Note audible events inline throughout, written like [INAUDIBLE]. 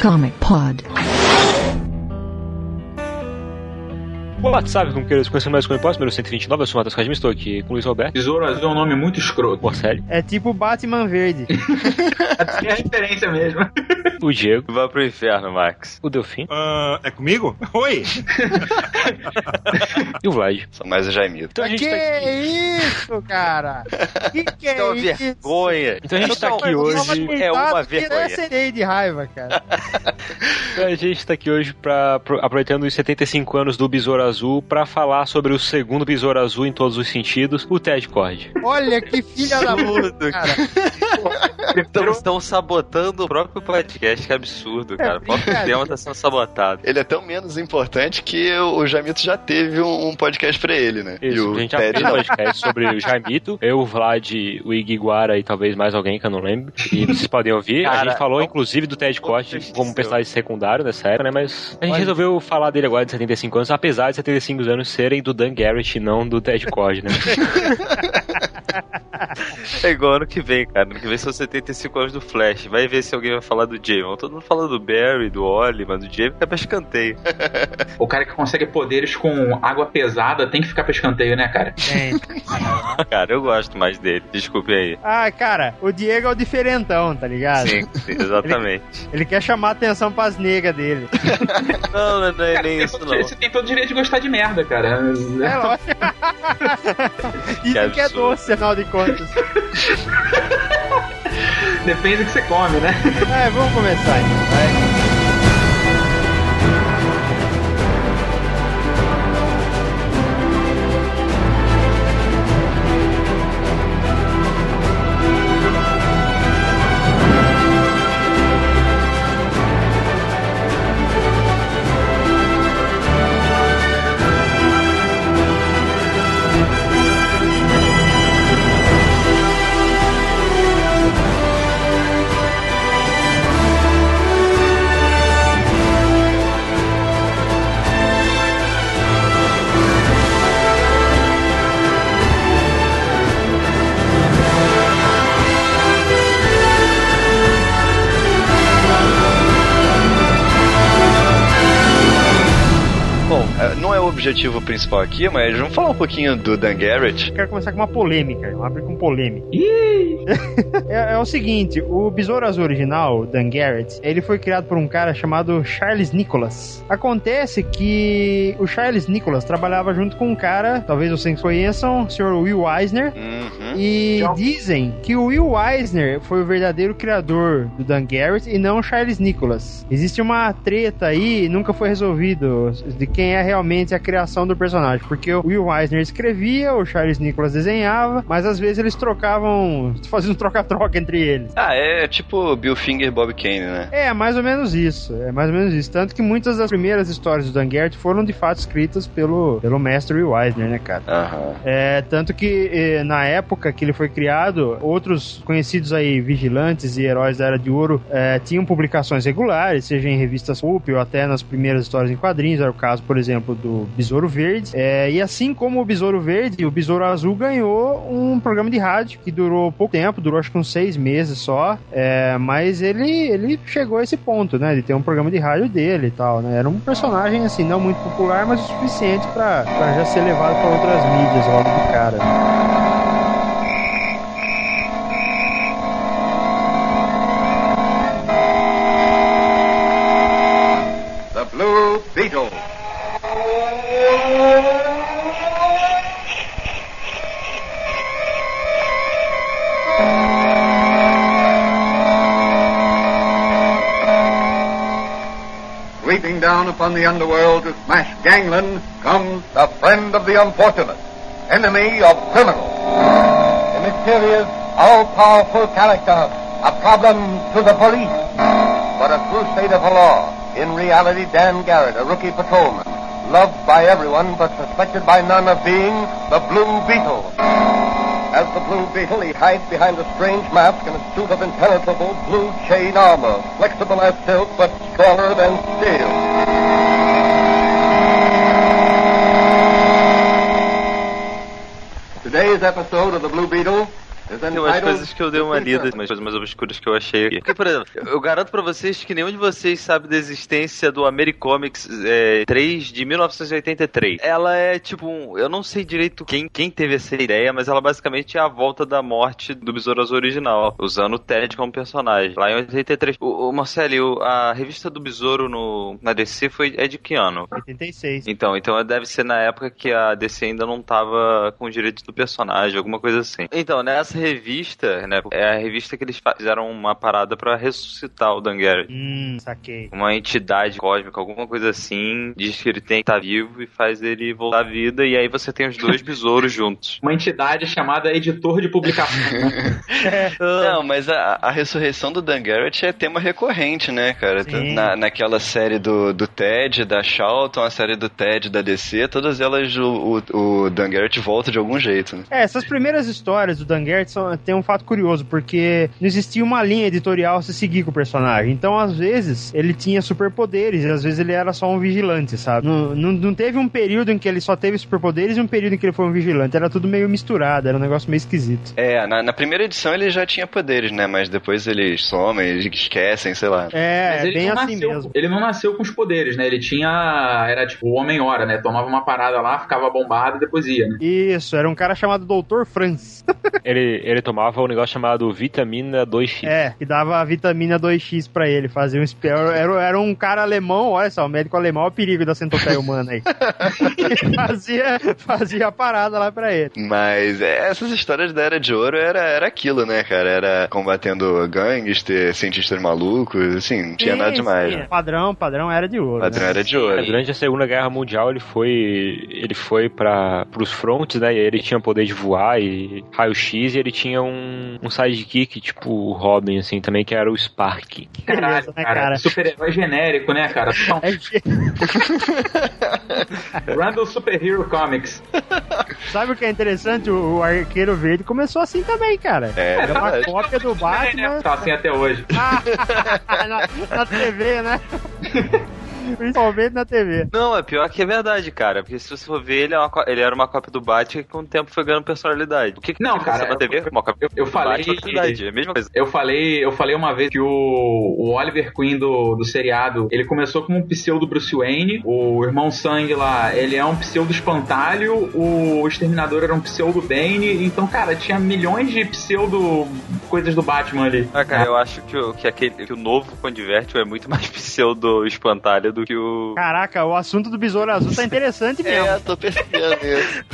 Comic Pod. Sabe como queres conhecer mais como posso? Número 129, eu sou o Matheus Cadimi, estou aqui com o Luiz Roberto. Besouro Azul é um nome muito escroto. Por sério. É tipo Batman Verde. [LAUGHS] É referência mesmo. O Diego. Vai pro inferno, Max. O Delfim. Ah, é comigo? Oi! [LAUGHS] e o Vlad. Sou mais o Jaimito. Então a gente que tá aqui. isso, cara? Que [LAUGHS] que É uma isso? vergonha. Então a gente tá aqui hoje. é uma que vergonha. Eu serei de raiva, cara. Então a gente tá aqui hoje pra, pro- aproveitando os 75 anos do Besouro Azul pra falar sobre o segundo Besouro Azul em todos os sentidos, o Ted Cord. Olha que filha da puta, cara. Estão, estão sabotando o próprio podcast, que absurdo, cara. O próprio tema tá sendo sabotado. Ele é tão menos importante que o Jamito já teve um, um podcast pra ele, né? e Isso, o a gente já Ted fez um não. podcast sobre o Jaimito, eu, o Vlad, o Iguara e talvez mais alguém que eu não lembro. E vocês podem ouvir. a Cara, gente falou, vamos- inclusive, do Ted Cord como personagem secundário nessa era, né? Mas a gente Olha. resolveu falar dele agora de 75 anos, apesar de 75 anos serem do Dan Garrett e não do Ted Cord, né? [LAUGHS] [LAUGHS] É igual ano que vem, cara. Ano que vem são 75 anos do Flash. Vai ver se alguém vai falar do Jamie. Todo mundo fala do Barry, do Oli, mas do Jamie fica pra escanteio. O cara que consegue poderes com água pesada tem que ficar pra escanteio, né, cara? Gente. [LAUGHS] Cara, eu gosto mais dele. Desculpe aí. Ah, cara, o Diego é o diferentão, tá ligado? Sim, sim, exatamente. [LAUGHS] Ele quer chamar a atenção pras negas dele. Não, não, não é nem Tem isso, todo- não. Você tem todo o direito de gostar de merda, cara. É lógico. Isso que, é absurdo. doce, afinal de contas. Depende do que você come, né? É, vamos começar então, vai. Objetivo principal aqui, mas vamos falar um pouquinho do Dan Garrett. Quero começar com uma polêmica. Vamos abrir com polêmica. [LAUGHS] é, é o seguinte, o Besouro Azul original, Dan Garrett, ele foi criado por um cara chamado Charles Nicholas. Acontece que o Charles Nicholas trabalhava junto com um cara, talvez vocês conheçam, o Sr. Will Eisner, Uhum. e dizem que o Will Eisner foi o verdadeiro criador do Dan Garrett e não o Charles Nicholas. Existe uma treta aí, nunca foi resolvido, de quem é realmente a criação do personagem. Porque o Will Eisner escrevia, o Charles Nicholas desenhava, mas às vezes eles trocavam, um troca-troca entre eles. Ah, é tipo Bill Finger e Bob Kane, né? É, mais ou menos isso. É mais ou menos isso. Tanto que muitas das primeiras histórias do Dan Garrett foram de fato escritas pelo, pelo mestre Will Eisner, né, cara? É, tanto que eh, na época que ele foi criado, outros conhecidos aí, vigilantes e heróis da Era de Ouro, eh, tinham publicações regulares, seja em revistas pulp ou até nas primeiras histórias em quadrinhos. Era o caso, por exemplo, do Besouro Verde. É, e assim como o Besouro Verde, o Besouro Azul ganhou um programa de rádio que durou pouco tempo, durou acho que uns seis meses só. É, mas ele, ele chegou a esse ponto, né? De ter um programa de rádio dele e tal, né? Era um personagem, assim, não muito popular, mas o suficiente pra já ser levado pra outras mídias logo de cara. Down the underworld to smash gangland comes the friend of the unfortunate, enemy of criminals. A mysterious, all-powerful character, a problem to the police, but a of the law. In reality, Dan Garrett, a rookie patrolman, loved by everyone but suspected by none of being the Blue Beetle. As the Blue Beetle, he hides behind a strange mask and a suit of impenetrable blue chain armor, flexible as silk but stronger than steel. Today's episode of The Blue Beetle Tem umas coisas que eu dei uma lida, umas coisas mais obscuras que eu achei aqui. Porque, por exemplo, eu garanto pra vocês que nenhum de vocês sabe da existência do Americomics é, 3 de 1983. Ela é tipo um. Eu não sei direito quem, quem teve essa ideia, mas ela basicamente é a volta da morte do Besouro Azul original, usando o Ted como personagem. Lá em 83. O, o Marcelo, a revista do Besouro no, na DC foi, é de que ano? 86. Então, então deve ser na época que a DC ainda não tava com o direito do personagem, alguma coisa assim. Então, nessa revista, né, é a revista que eles fizeram uma parada pra ressuscitar o Dan Garrett. Hum, saquei. Uma entidade cósmica, alguma coisa assim, diz que ele tem que estar vivo e faz ele voltar à vida, e aí você tem os dois besouros juntos. Uma entidade chamada editor de publicação. [LAUGHS] Não, mas a, a ressurreição do Dan Garrett é tema recorrente, né, cara? Sim. Na, naquela série do, do Ted, da Charlton, a série do Ted, da DC, todas elas o, o, o Dan Garrett volta de algum jeito, né? É, essas primeiras histórias do Dan Garrett são, tem um fato curioso, porque não existia uma linha editorial a se seguir com o personagem. Então, às vezes, ele tinha superpoderes, e às vezes ele era só um vigilante, sabe? Não, não, não teve um período em que ele só teve superpoderes e um período em que ele foi um vigilante. Era tudo meio misturado, era um negócio meio esquisito. É, na, na primeira edição ele já tinha poderes, né? Mas depois eles somem, eles esquecem, sei lá. É, Mas ele bem não assim nasceu, mesmo. Ele não nasceu com os poderes, né? Ele tinha. Era tipo o Homem-Hora, né? Tomava uma parada lá, ficava bombado e depois ia, né? Isso, era um cara chamado Dr. Franz. [LAUGHS] Ele, ele tomava um negócio chamado vitamina 2X. É, que dava a vitamina 2x pra ele, fazia um espelho. Era, era um cara alemão, olha só, o médico alemão é o perigo da centopeia humana aí. [LAUGHS] E fazia, fazia a parada lá pra ele. Mas é, essas histórias da Era de Ouro era, era aquilo, né, cara? Era combatendo gangster, cientistas malucos, assim, não tinha Sim, nada demais. né? Padrão, padrão era de ouro. Padrão né? Era de Ouro. Durante a Segunda Guerra Mundial ele foi ele foi para os frontes, né? E aí ele tinha poder de voar e raio-x e ele tinha um, um sidekick tipo o Robin assim também que era o Spark. Beleza, né, cara? Super-herói genérico, né, cara? [LAUGHS] É [LAUGHS] Randall Super Hero Comics. Sabe o que é interessante? O, Arqueiro Verde começou assim também, cara. É, Era uma cópia do Batman Tá assim até hoje. [LAUGHS] na, na TV, né? Principalmente na TV. Não, é pior que é verdade, cara. Porque se você for ver, ele, é uma ele era uma cópia do Batman que com o tempo foi ganhando personalidade. O que, que Não, cara, na TV? Uma cópia eu- eu do falei- Batman, É a mesma coisa. Eu falei, eu falei uma vez que o, o Oliver Queen do, do seriado, ele começou como um pseudo Bruce Wayne, o irmão Sangue lá, ele é um pseudo espantalho, o Exterminador era um pseudo Bane, então, cara, tinha milhões de pseudo coisas do Batman ali. Ah, cara, eu acho que, o- que, aquele, que o novo Condivertible é muito mais [LAUGHS] pseudo espantalho do que o. Caraca, o assunto do Besouro Azul tá interessante [LAUGHS] mesmo. É, tô percebendo isso.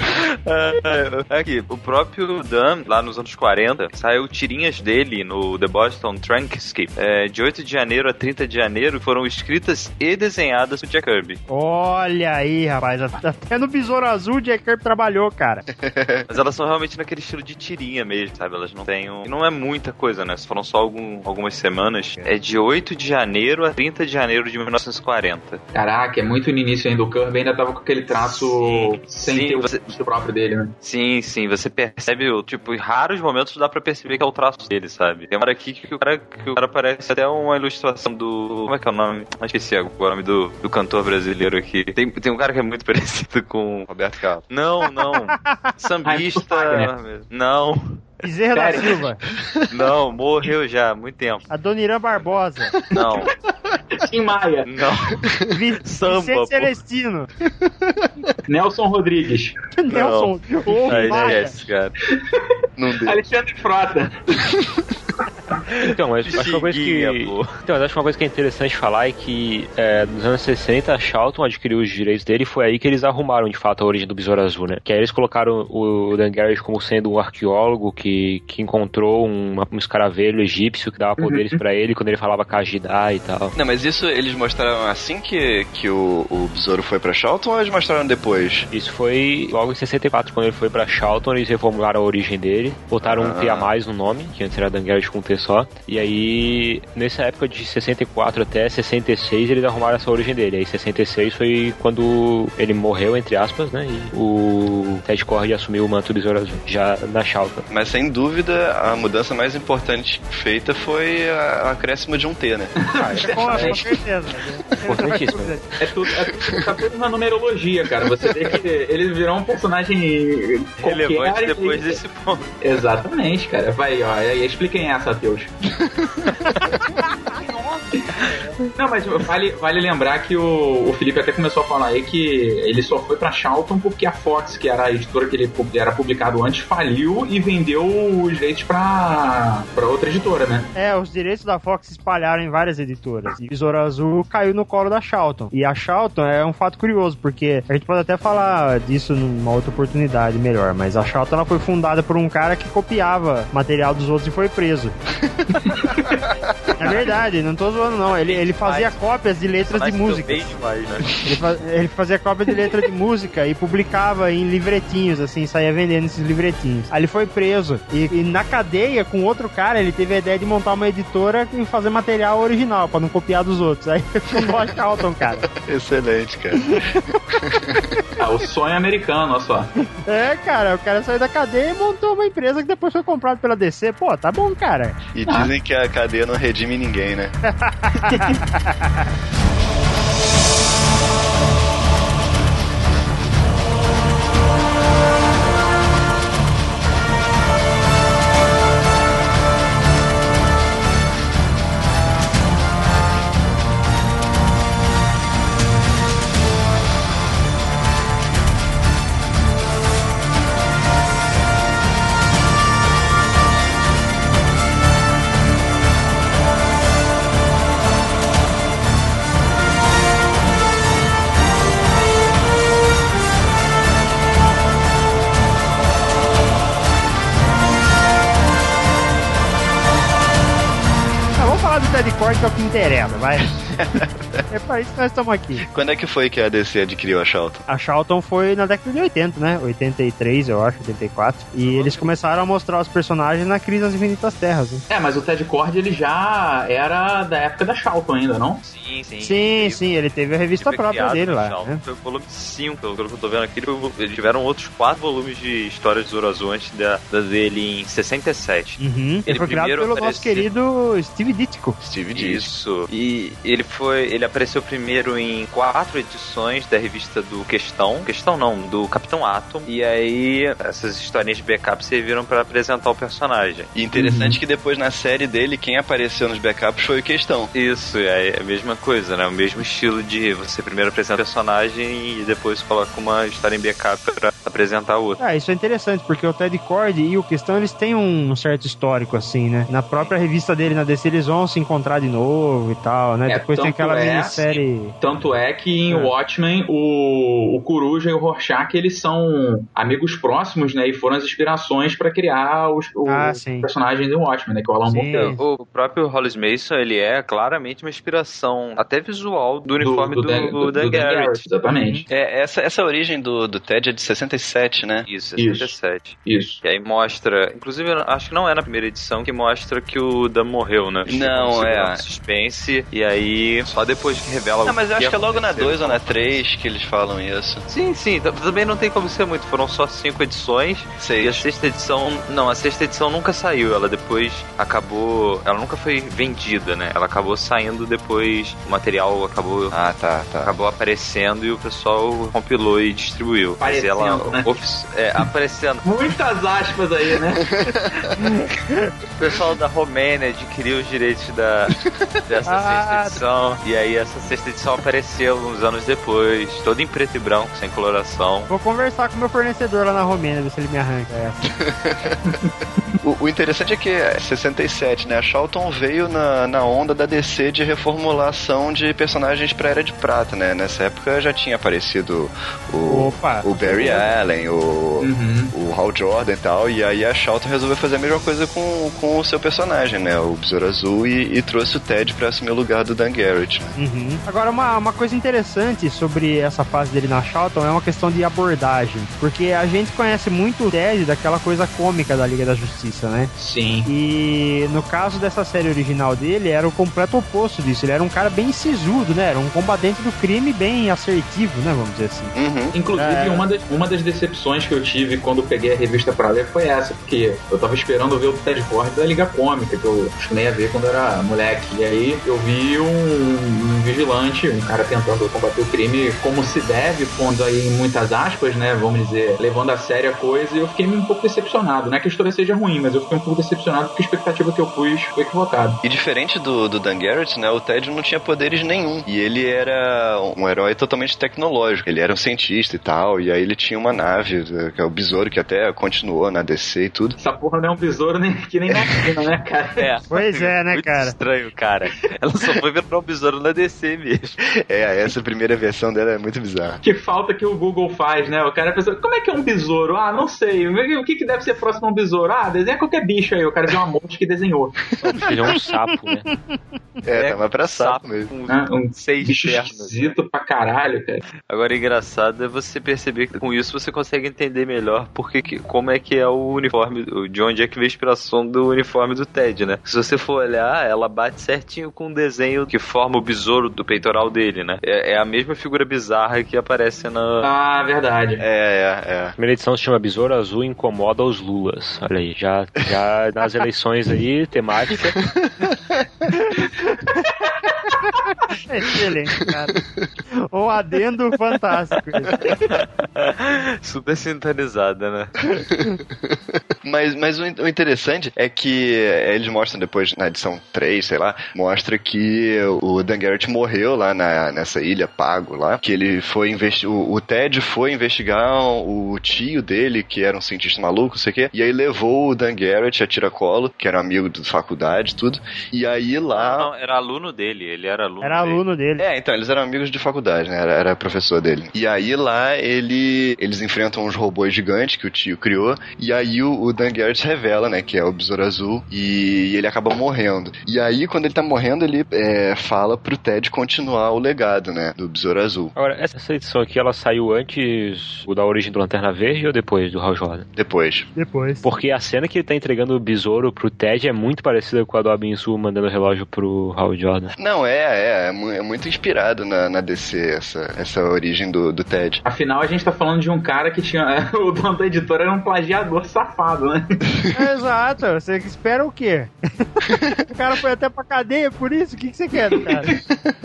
Ah, [LAUGHS] Aqui, o próprio Dan, lá nos anos 40, saiu tirinhas dele no The Boston Trankscape. É, de 8 de janeiro a 30 de janeiro foram escritas e desenhadas por Jack Kirby. Olha aí, rapaz. Até no Besouro Azul o Jack Kirby trabalhou, cara. [LAUGHS] Mas elas são realmente naquele estilo de tirinha mesmo, sabe? Elas não têm. um- e Não é muita coisa, né? Foram só algum- algumas semanas. É de 8 de janeiro a 30 de janeiro de 1940. Caraca, é muito no início ainda, o Kirby ainda tava com aquele traço Sim, sem sim, ter o você- traço próprio dele, né? Sim, sim, você percebe, o- tipo, em raros momentos dá pra perceber que é o traço dele, sabe? Tem uma hora aqui que o cara, que o cara parece até uma ilustração do. Como é que é o nome? Ah, Esqueci agora o nome do, do cantor brasileiro aqui. Tem, tem um cara que é muito [LAUGHS] parecido com. Roberto Carlos. Não, não. Sambista. Fagner. Não, Bezerra da? Silva. não, morreu já há muito tempo. A Dona Irã Barbosa. Não, Tim Maia, não. Vi Samba, Vicente. Celestino. Nelson Rodrigues, [LAUGHS] Nelson. Ô, Aí Maia. esquece, cara. Não deu. Alexandre Frota. Então, mas acho que uma coisa que. Então, mas acho uma coisa que é interessante falar é que é, nos anos 60 a Charlton adquiriu os direitos dele e foi aí que eles arrumaram de fato a origem do Besouro Azul, né? Que aí eles colocaram o Dan Garrett como sendo um arqueólogo que, que encontrou um, um escaravelho egípcio que dava poderes pra ele quando ele falava Kajidá e tal. Não, mas isso eles mostraram assim que, que o, o besouro foi pra Charlton ou eles mostraram depois? Isso foi logo em 64, quando ele foi pra Charlton, eles reformularam a origem dele, botaram um Ah. T a mais no nome, que antes era Dan Garrett com T HQ só. E aí, nessa época de 64 até 66, eles arrumaram essa origem dele. Aí 66 foi quando ele morreu, entre aspas, né? E o Ted Cord assumiu o manto do Besouro Azul, já na Chalca. Mas sem dúvida, a mudança mais importante feita foi a- o acréscimo de um T, né? [LAUGHS] Com, com certeza. Importantíssimo. É tudo, é tudo, tá tudo na numerologia, cara. Você vê que ele virou um personagem Relevante qualquer depois e- desse ponto. Exatamente, cara. Vai, ó, aí expliquem essa, Ateus. [LAUGHS] Não, mas vale, vale lembrar que o, o Felipe até começou a falar aí que ele só foi pra Charlton porque a Fox, que era a editora que ele era publicado antes, faliu e vendeu os direitos pra, pra outra editora, né? É, os direitos da Fox se espalharam em várias editoras. E Besouro Azul caiu no colo da Charlton. E a Charlton é um fato curioso, porque a gente pode até falar disso numa outra oportunidade melhor, mas a Charlton ela foi fundada por um cara que copiava material dos outros e foi preso. [LAUGHS] é verdade, não tô zoando não. Ele, ele fazia cópias de letras de música. demais, né? Ele, fa- ele fazia cópia de letra de música e publicava em livretinhos, assim, saía vendendo esses livretinhos. Aí ele foi preso. E, e na cadeia, com outro cara, ele teve a ideia de montar uma editora e fazer material original, pra não copiar dos outros. Aí [LAUGHS] fundou a Charlton, cara. Excelente, cara. Ah, o sonho americano, olha só. É, cara, o cara saiu da cadeia e montou uma empresa que depois foi comprada pela DC. Pô, tá bom, cara. E dizem que a cadeia não redime ninguém, né? [LAUGHS] que é o que interessa, vai. [LAUGHS] é pra isso que nós estamos aqui. Quando é que foi que a DC adquiriu a Charlton? A Charlton foi na década de 80, né? 83, eu acho, 84. E eles começaram a mostrar os personagens na Crise das Infinitas Terras. Né? É, mas o Ted Cord ele já era da época da Charlton ainda, não? Sim, sim. Sim, sim, ele teve a revista Ele foi própria dele lá. Shaolin. Né? Foi o volume 5, pelo que eu tô vendo aqui. ele Eles tiveram outros quatro volumes de histórias de Zoro Azul antes da, da dele em 67. Uhum. Ele, Ele foi criado pelo nosso apareceu- querido Steve Ditko. Steve Diz. Isso. E ele foi. Ele apareceu primeiro em quatro edições da revista do Questão. Questão não, do Capitão Atom. E aí essas historinhas de backup serviram pra apresentar o personagem. E interessante que depois na série dele, quem apareceu nos backups foi o Questão. Isso, é a mesma coisa, né? O mesmo estilo de você primeiro apresenta o personagem e depois coloca uma história em backup pra apresentar outra. Ah, isso é interessante, porque o Ted Cord e o Questão, eles têm um certo histórico, assim, né? Na própria revista dele, na DC, eles vão se encontrar de novo e tal, né? É, Depois tem aquela é, minissérie... Tanto é que em É. Watchmen, o, o Coruja e o Rorschach, eles são amigos próximos, né? E foram as inspirações pra criar os, os Ah, personagens do Watchmen, né? Que é o Alan. Moore. O próprio Hollis Mason, ele é claramente uma inspiração, até visual, do uniforme do, Dan- do, Dan Garrett. Exatamente. É, essa, essa origem do, do Ted é de 67, né? Isso, Isso. 67. Isso. E aí mostra, inclusive acho que não é na primeira edição que mostra que o Dan morreu, né? Não, é. Suspense, e aí só depois que revela Ah, mas eu acho que é logo na aconteceu. 2 ou na 3 que eles falam isso. Sim, sim, também não tem como ser muito, foram só cinco edições. E a Seis. sexta edição, não, a sexta edição nunca saiu, ela depois acabou, ela nunca foi vendida, né? Ela acabou saindo depois, o material acabou Ah, tá, tá. acabou aparecendo e o pessoal compilou e distribuiu. Mas ela Aparecendo, né? ofici- é, aparecendo. [LAUGHS] Muitas aspas aí, né? [LAUGHS] O pessoal da Romênia adquiriu os direitos da, dessa Ah, sexta edição. E aí essa sexta edição apareceu uns anos depois, toda em preto e branco, sem coloração. Vou conversar com meu fornecedor lá na Romênia, ver se ele me arranca essa. [LAUGHS] O, o interessante é que é 67, né? A Charlton veio na, na onda da DC de reformulação de personagens pra Era de Prata, né? Nessa época já tinha aparecido o, Opa! o Barry Allen, o, Uhum. o Hal Jordan e tal, e aí a Charlton resolveu fazer a mesma coisa com, com o seu personagem, né? O Besouro Azul, e, e trouxe o Ted pra assumir o lugar do Dan Garrett. né? Uhum. Agora, uma, uma coisa interessante sobre essa fase dele na Charlton é uma questão de abordagem. Porque a gente conhece muito o Ted daquela coisa cômica da Liga da Justiça né? Sim. E no caso dessa série original dele, era o completo oposto disso. Ele era um cara bem sisudo, né? Era um combatente do crime bem assertivo, né? Vamos dizer assim. Uhum. Inclusive, É. uma, das, uma das decepções que eu tive quando peguei a revista pra ler foi essa, porque eu tava esperando ver o Ted Ford da Liga Cômica, que eu costumei a ver quando era moleque. E aí eu vi um, um vigilante, um cara tentando combater o crime como se deve, pondo aí em muitas aspas, né? Vamos dizer, levando a sério a coisa, e eu fiquei um pouco decepcionado. Não é que a história seja ruim, mas eu fiquei um pouco decepcionado porque a expectativa que eu pus foi equivocada. E diferente do, do Dan Garrett, né, o Ted não tinha poderes nenhum. E ele era um herói totalmente tecnológico. Ele era um cientista e tal, e aí ele tinha uma nave, que é o Besouro, que até continuou na DC e tudo. Essa porra não é um besouro nem, que nem na China, né, cara? É. Pois é, né, Muito cara? estranho, cara. Ela só foi virar um besouro na DC mesmo. É, essa primeira versão dela é muito bizarra. Que falta que o Google faz, né? O cara pensa, como é que é um besouro? Ah, não sei. O que, que deve ser próximo a um besouro? Ah, desenha qualquer bicho aí. O cara viu uma monte que desenhou. Ele é um sapo, né? É, tá mais pra sapo mesmo. com né? Um seis bicho pernas. esquisito pra caralho, cara. Agora, engraçado é você perceber que com isso você consegue entender melhor porque que, como é que é o uniforme, de onde é que veio a inspiração do uniforme do Ted, né? Se você for olhar, ela bate certinho com o desenho que forma o besouro do peitoral dele, né? É, é a mesma figura bizarra que aparece na. Ah, verdade. É, é, é. A primeira edição se chama Besouro Azul Incomoda os Lulas. Olha aí, já, já nas eleições aí, temática. [LAUGHS] Excelente, cara. Um adendo fantástico. Super sintonizada, né? Mas, mas o, in- o interessante é que é, eles mostram depois, na edição 3, sei lá, mostra que o Dan Garrett morreu lá na, nessa ilha, pago lá, que ele foi investigar, o, o Ted foi investigar o tio dele, que era um cientista maluco, não sei o quê, e aí levou o Dan Garrett a tiracolo, que era um amigo da faculdade e tudo, e aí lá... Não, era aluno dele, ele era aluno Era. Aluno dele. É, então, eles eram amigos de faculdade, né? Era, era professor dele. E aí lá ele, eles enfrentam uns robôs gigantes que o tio criou. E aí o, o Dan Garrett revela, né? Que é o Besouro Azul. E ele acaba morrendo. E aí, quando ele tá morrendo, ele é, fala pro Ted continuar o legado, né? Do Besouro Azul. Agora, essa edição aqui, ela saiu antes da origem do Lanterna Verde ou depois do Hal Jordan? Depois. Depois. Porque a cena que ele tá entregando o besouro pro Ted é muito parecida com a do Abinsu mandando o relógio pro Hal Jordan. Não, é, é. É, mu- é muito inspirado na, na DC essa, essa origem do, do Ted. Afinal, a gente tá falando de um cara que tinha. [LAUGHS] O dono da editora era um plagiador safado, né? Exato. Você espera o quê? [LAUGHS] o cara foi até pra cadeia por isso? O que, que você quer do cara?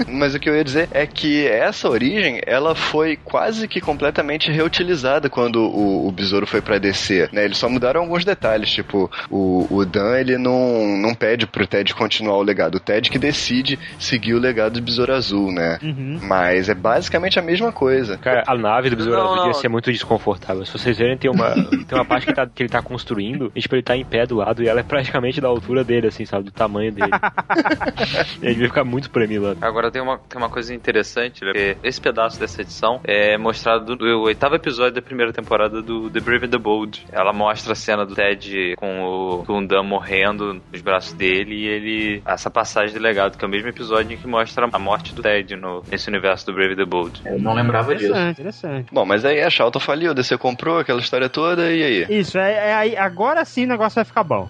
Mas o que eu ia dizer é que essa origem, ela foi quase que completamente reutilizada quando o, o Besouro foi pra DC, né? Eles só mudaram alguns detalhes, tipo, o, o Dan, ele não, não pede pro Ted continuar o legado. O Ted que decide seguir o legado do Besouro Azul, né? Uhum. Mas é basicamente a mesma coisa. Cara, a nave do Besouro Azul não. devia ser muito desconfortável. Se vocês verem, tem uma, [LAUGHS] tem uma parte que, tá- que ele tá construindo, e tipo, ele tá em pé do lado e ela é praticamente da altura dele, assim, sabe? Do tamanho dele. [LAUGHS] ele devia ficar muito premilando. Agora tem uma, tem uma coisa interessante, né? Porque esse pedaço dessa edição é mostrado no oitavo episódio da primeira temporada do The Brave and the Bold. Ela mostra a cena do Ted com o, com o Dan morrendo nos braços dele e ele. Essa passagem de legado, que é o mesmo episódio em que mostra a morte do Ted no, nesse universo do Brave the Bold. Eu não lembrava disso. Interessante. Bom, mas aí a Charlton faliu, a DC comprou aquela história toda, e aí? Isso, é, é aí. Agora sim o negócio vai ficar bom.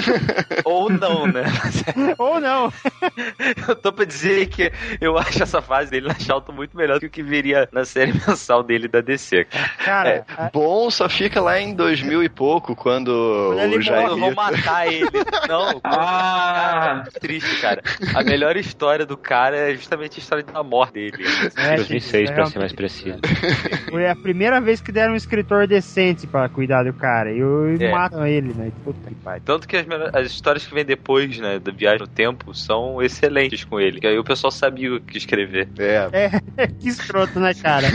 [LAUGHS] Ou não, né? [LAUGHS] Ou não. [LAUGHS] Eu tô pra dizer que eu acho essa fase dele na Charlton muito melhor do que o que viria na série mensal dele da DC. cara. Cara, É, bom só fica lá em 2000 e pouco, quando o Jair... Quando vão matar ele. Não, Ah, é triste, cara. A melhor história do cara é justamente a história da morte dele. [LAUGHS] é, 2006, pra ser mais preciso. [LAUGHS] Foi a primeira vez que deram um escritor decente pra cuidar do cara. E É. matam ele, né? Puta que pariu. Tanto que as, as histórias que vem depois, né, da viagem no tempo, são excelentes com ele. Que aí o pessoal sabia o que escrever. É, É, [LAUGHS] que escroto, né, cara?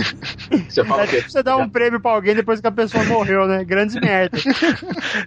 você fala É tipo você dar um prêmio pra alguém depois que a pessoa morreu, né? Grandes merda.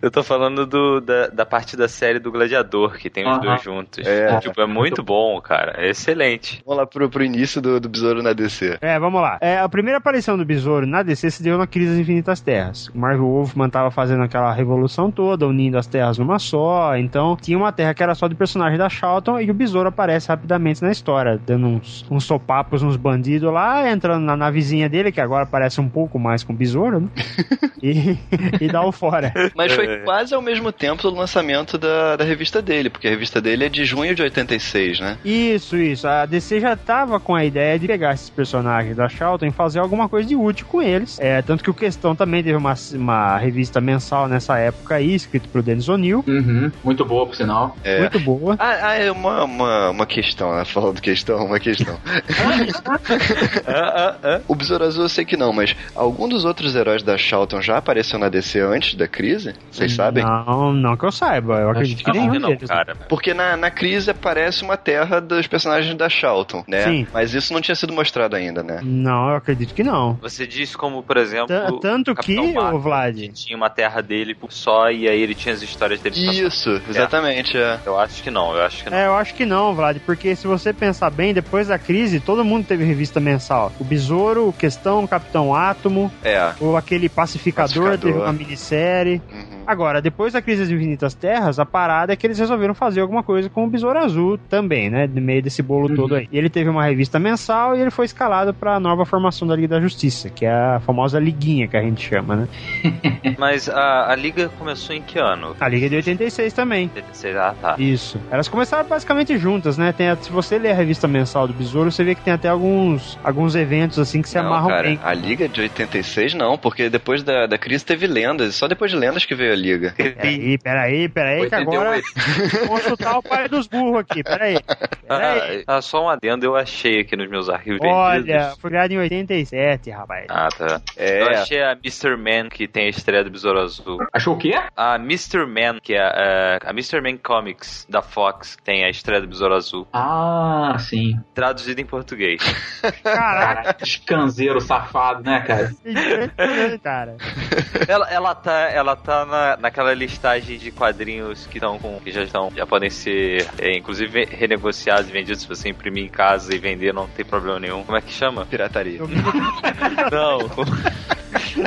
Eu tô falando do, da, da parte da série do Gladiador, que tem os Aham. dois juntos. É. Tipo, é muito bom, cara. É excelente. Vamos lá pro, pro início do, do Besouro na DC. É, vamos lá. É, a primeira aparição do Besouro na DC se deu na Crise das Infinitas Terras. O Marvel Wolfman tava fazendo aquela revolução toda, unindo as terras numa só. Então, tinha uma terra que era só do personagem da Charlton e o Besouro aparece rapidamente na história, dando uns, uns sopapos nos bandidos lá, entrando na navezinha dele, que agora parece um pouco mais com o Besouro, né? [LAUGHS] e, e dá o fora. Mas foi É. quase ao mesmo tempo do lançamento da, da revista dele, porque a revista dele é de junho de 86, né? Isso, isso. A DC já tava com a ideia de pegar esses personagens da Charlton e fazer alguma coisa de útil com eles. É, tanto que o Questão também teve uma, uma revista mensal nessa época aí, escrito pro Dennis O'Neill. Uhum, muito boa, por sinal. É. Muito boa. Ah, ah, é uma, uma, uma questão, né? Falando questão, uma questão. [LAUGHS] o Besouro Azul eu sei que não, mas algum dos outros heróis da Charlton já apareceu na DC antes da crise? Vocês sabem? Não, não que eu saiba. Eu acredito que Acho nenhum que não, deles. cara. Porque na, na crise aparece uma terra dos personagens da Charlton, né? Sim. Mas isso não tinha sido mostrado ainda, né? Não, eu acredito que não. Você diz como, por exemplo. T- tanto o que, Marvel, ô Vlad, que tinha uma terra dele por só e aí ele tinha as histórias dele. Isso, exatamente, é. Eu acho que não, eu acho que não. É, eu acho que não, Vlad, porque se você pensar bem, depois da crise, todo mundo teve revista mensal. O Besouro, o Questão, o Capitão Átomo, É. ou aquele Pacificador, Pacificador. teve uma minissérie. Uhum. Agora, depois da crise das Infinitas Terras, a parada é que eles resolveram fazer alguma coisa com o Besouro Azul também, né? No meio desse bolo Uhum. todo aí. E ele teve uma revista mensal e ele foi escalado pra nova formação da Liga da Justiça, que é a famosa Liguinha que a gente chama, né? [LAUGHS] Mas a, a liga começou em que ano? A Liga de 86 também. Sei lá, tá. Isso. Elas começaram basicamente juntas, né? Tem, a- se você ler a revista mensal do Besouro, você vê que tem até alguns, alguns eventos assim que se Não, amarram cara, bem. a Liga de 86 não, porque depois da, da crise teve lendas, só depois de lendas que veio a Liga. Peraí, peraí, peraí, que agora 88. vou chutar o pai dos burros aqui, peraí. [LAUGHS] Peraí. Ah, só um adendo eu achei aqui nos meus arquivos Olha, vendidos. foi criado em 87, rapaz. Ah, tá. É. Eu achei a Mr. Man que tem a estreia do Besouro Azul. Achou o quê? A Mr. Man, que é a, a Mr. Man Comics da Fox, que tem a estreia do Besouro Azul. Ah, sim. Traduzido em português. Caraca, Cara, escanzeiro safado, né, cara? cara. ela, ela tá, ela tá na, naquela listagem de quadrinhos que estão com. que já estão. Já podem ser, é, inclusive, renegociados e vendidos se você imprimir em casa e vender, não tem problema nenhum. Como é que chama? Pirataria. [LAUGHS] Não. [LAUGHS]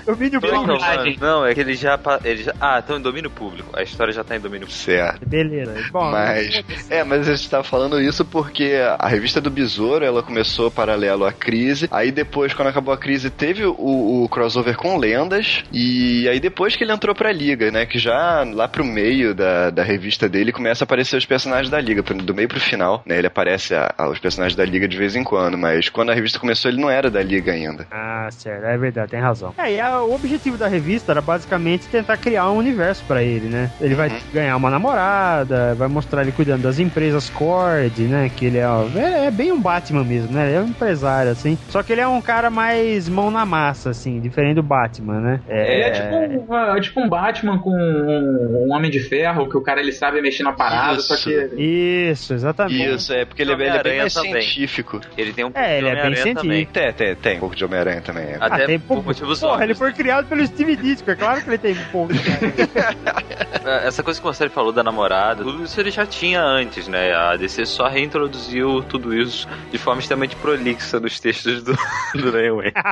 Domínio público. Imagem. Não, é que ele já, ele já. Ah, estão em domínio público. A história já tá em domínio público. Certo. Beleza. Bom, Mas, é, mas a gente tava falando isso porque a revista do Besouro, ela começou paralelo à crise, aí depois, quando acabou a crise, teve o, o crossover com lendas, e aí depois que ele entrou pra Liga, né, que já lá pro meio da, da revista dele começa a aparecer os personagens da Liga, do meio pro final, né, ele aparece a- a- os personagens da Liga de vez em quando, mas quando a revista começou ele não era da Liga ainda. Ah, certo, é verdade, tem razão. É, e a- o objetivo da revista era basicamente tentar criar um universo pra ele, né? Ele vai ganhar uma namorada, vai mostrar ele cuidando das empresas Cord, né? Que ele é, ó, é, é bem um Batman mesmo, né? Ele é um empresário, assim. Só que ele é um cara mais mão na massa, assim, diferente do Batman, né? Ele é tipo um, é tipo um Batman com um, um Homem de Ferro, que o cara ele sabe mexer na parada, Isso. só que. Isso, exatamente. Isso, é porque ele, é- ele é bem Homem-Aranha mais também. científico. Ele tem um pouco É, de ele é bem Homem-Aranha também. científico. Tem, tem, tem um pouco de Homem-Aranha também. é. Até Ah, tem por pouco- motivos Porra, ele foi criado pelo Steve Ditko, é claro que ele tem um pouco. cara. [LAUGHS] Essa coisa que você falou da namorada, tudo isso ele já tinha antes, né? A DC só reintroduziu tudo isso de forma extremamente prolixa nos textos do, [LAUGHS] do Len Wayne. [LAUGHS]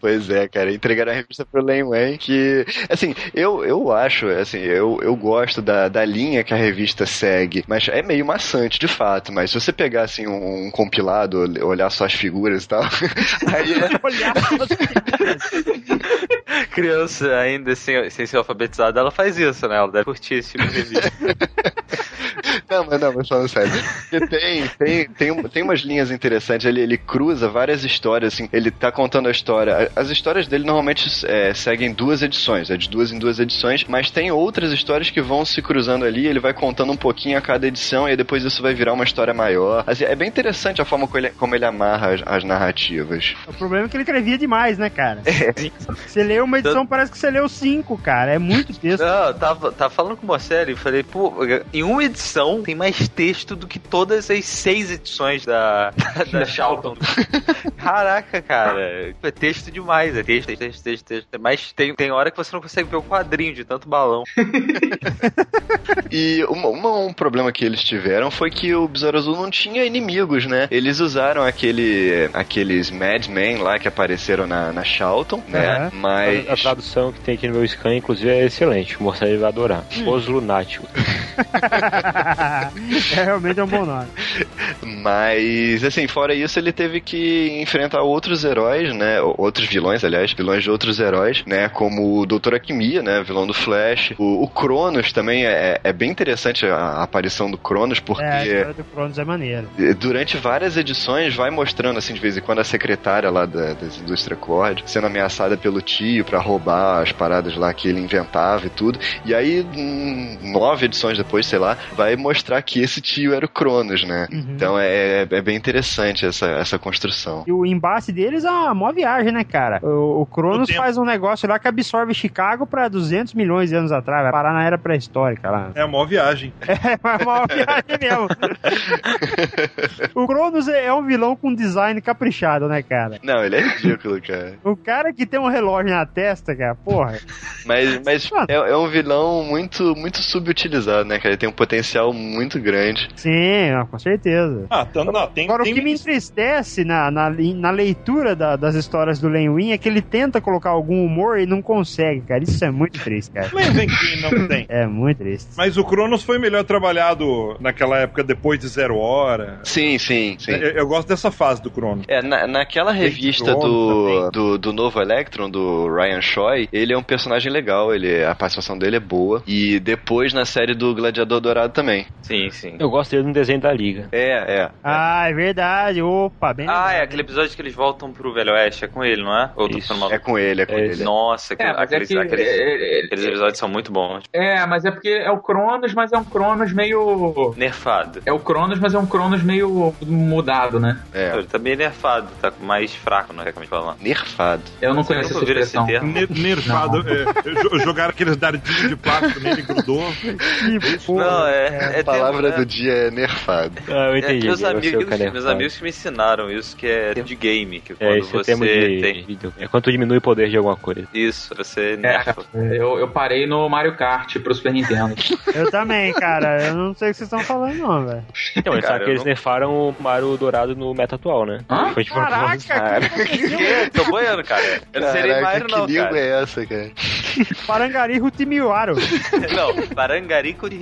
Pois é, cara, entregaram a revista pro Len Wayne que, assim, eu, eu acho, assim, eu, eu gosto da, da linha que a revista segue, mas é meio maçante, de fato, mas se você pegar, assim, um, um compilado, olhar só as figuras e tal, aí é, Olhar [LAUGHS] Criança ainda sem, sem ser alfabetizada, ela faz isso, né? Ela deve curtir esse tipo de. [LAUGHS] Não, mas não, mas falando sério. Porque tem, tem, tem, tem umas linhas interessantes. Ele, ele cruza várias histórias, assim. Ele tá contando a história. As histórias dele normalmente é, seguem duas edições, é de duas em duas edições, mas tem outras histórias que vão se cruzando ali. Ele vai contando um pouquinho a cada edição e aí depois isso vai virar uma história maior. Assim, é bem interessante a forma como ele, como ele amarra as, as narrativas. O problema é que ele escrevia demais, né, cara? Você leu uma edição, parece que você leu cinco, cara. É muito texto. Não, eu tava, tava falando com o Marcelo e falei, pô, em uma edição tem mais texto do que todas as seis edições da, da, [LAUGHS] da Charlton. [LAUGHS] Caraca, cara. É texto demais. É texto, texto, texto, texto. Mas tem, tem hora que você não consegue ver o quadrinho de tanto balão. [LAUGHS] E uma, uma- um problema que eles tiveram foi que o Besouro Azul não tinha inimigos, né? Eles usaram aquele, aqueles Madmen lá que apareceram na, na Charlton, né? Mas. A tradução que tem aqui no meu scan, inclusive, é excelente. O Morcelli vai adorar. Os lunáticos. [LAUGHS] é realmente um bom nome. Mas, assim, fora isso, ele teve que enfrentar outros heróis, né? Outros vilões, aliás, vilões de outros heróis, né? Como o Doutor Akimia, né? Vilão do Flash. O, o Cronos também é, é bem interessante a, a aparição do Cronos, porque. É, a história do Cronos é maneira. Durante várias edições vai mostrando assim de vez em quando a secretária lá da, das indústria Cord sendo ameaçada pelo tio pra roubar as paradas lá que ele inventava e tudo. E aí hum, nove edições depois, sei lá, vai mostrar que esse tio era o Cronos, né? Uhum. Então é, é bem interessante essa, essa construção. E o embate deles é uma mó viagem, né, cara? O, o Cronos faz um negócio lá que absorve Chicago pra 200 milhões de anos atrás. Vai parar na era pré-histórica lá. É a maior viagem. [LAUGHS] É uma [LAUGHS] viagem mesmo. o Cronos é é um vilão com design caprichado, né, cara? Não, ele é ridículo, cara. O cara que tem um relógio na testa, cara, porra. Mas, mas é, é um vilão muito, muito subutilizado, né, cara? Ele tem um potencial muito grande. Sim, com certeza. Ah, então, não, tem, Agora, tem o que me entristece na, na, na leitura da- das histórias do Len Wein é que ele tenta colocar algum humor e não consegue, cara. Isso é muito triste, cara. Mas vem que não tem. É muito triste. Mas o Cronos foi melhor trabalhado naquela época depois de Zero Hora. Sim, sim, sim. Eu, eu gosto dessa fase do Cronos. É, na, naquela revista do, do, do novo Electron, do Ryan Choi, ele é um personagem legal, ele, a participação dele é boa. E depois na série do Gladiador Dourado também. Sim, sim. Eu gosto dele no desenho da Liga. É, é. Ah, é verdade. Opa, bem Ah, lembrado, é aquele episódio que eles voltam pro Velho Oeste, é com ele, não é? Ou Isso. maluco? É com ele, é com É, ele. Nossa, É, aquele- mas é aqueles, que. aqueles, é, é, aqueles episódios são muito bons. É, mas é porque é o Cronos, mas é um Cronos meio. Nerfado. É o Cronos, mas é um Cronos meio mudado, né? É. Ele tá meio nerfado, tá mais fraco, não é como falar. Nerfado. Eu não Você conheço essa ouviu esse expressão. termo? Ne- Nerfado. é, jo- jogaram aqueles dardinhos de plástico nele, grudou. Que porra, Não, é. cara. é A palavra termo, do né? dia é nerfado. Ah, eu É, entendi. meus, amigos, que é meus amigos que me ensinaram isso, que é termo de game, que É, quando esse é você termo de, tem de- É quando diminui o poder de alguma coisa. isso, você É, nerfa. eu, eu parei no Mario Kart pro Super Nintendo. [LAUGHS] Eu também, cara. Eu não sei o que vocês estão falando, não, velho. Então, mas Cara, sabe que eles não- nerfaram o Mario Dourado no meta atual, né? Hã? Foi tipo Caraca, que aconteceu? Que? Tô boiando, cara. Eu não serei Mario, que não, língua cara. é essa, cara? Parangariru Timiwaro. [LAUGHS] Não, Parangarico de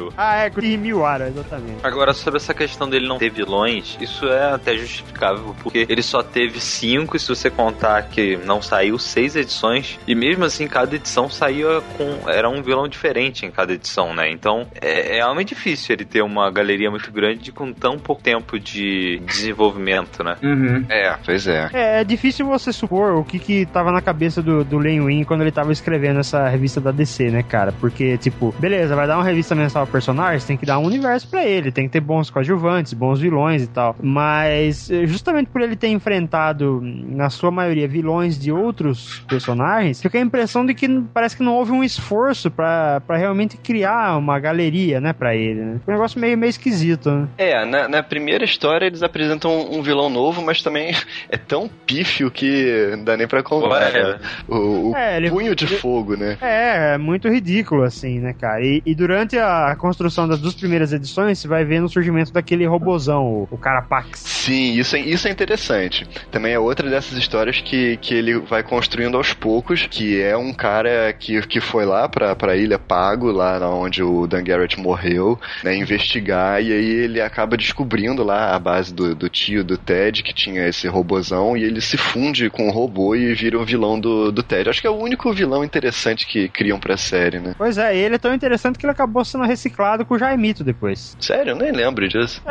Himihuaru. Ah, é, Timiwaro, exatamente. Agora, sobre essa questão dele não ter vilões, isso é até justificável, porque ele só teve cinco, e se você contar que não saiu seis edições, e mesmo assim, cada edição saía com. Era um vilão diferente em cada edição, né? Então, é, é realmente difícil ele ter uma galeria muito grande com tão pouco tempo de desenvolvimento, né? Uhum. É, pois é. É, é difícil você supor o que que tava na cabeça do, do Len Wein quando ele tava escrevendo essa revista da DC, né, cara? Porque, tipo, beleza, vai dar uma revista mensal personagem, tem que dar um universo pra ele, tem que ter bons coadjuvantes, bons vilões e tal. Mas, eh, justamente por ele ter enfrentado, na sua maioria, vilões de outros personagens, fica a impressão de que parece que não houve um esforço pra pra realmente criar uma galeria, né, pra ele, né? Um negócio meio, meio esquisito, né? É, na, na primeira história eles apresentam um vilão novo, mas também [LAUGHS] é tão pífio que não dá nem pra contar. Ué. né? O, o É, ele- punho de fogo, né? É, é muito ridículo, assim, né, cara? E, e durante a construção das duas primeiras edições, você vai vendo o surgimento daquele robozão, o, o Carapax. Sim, isso é, isso é interessante. Também é outra dessas histórias que, que ele vai construindo aos poucos, que é um cara que, que foi lá pra, pra Ilha Pago, lá onde o Dan Garrett morreu, né, investigar, e aí ele acaba descobrindo lá a base do, do tio do Ted, que tinha esse robozão, e ele se funde com o robô e vira o vilão do, do Ted. Acho que é o único vilão interessante que criam pra série, né? Pois é, ele é tão interessante que ele acabou sendo reciclado com o Jaimito depois. Sério, eu nem lembro disso. [LAUGHS]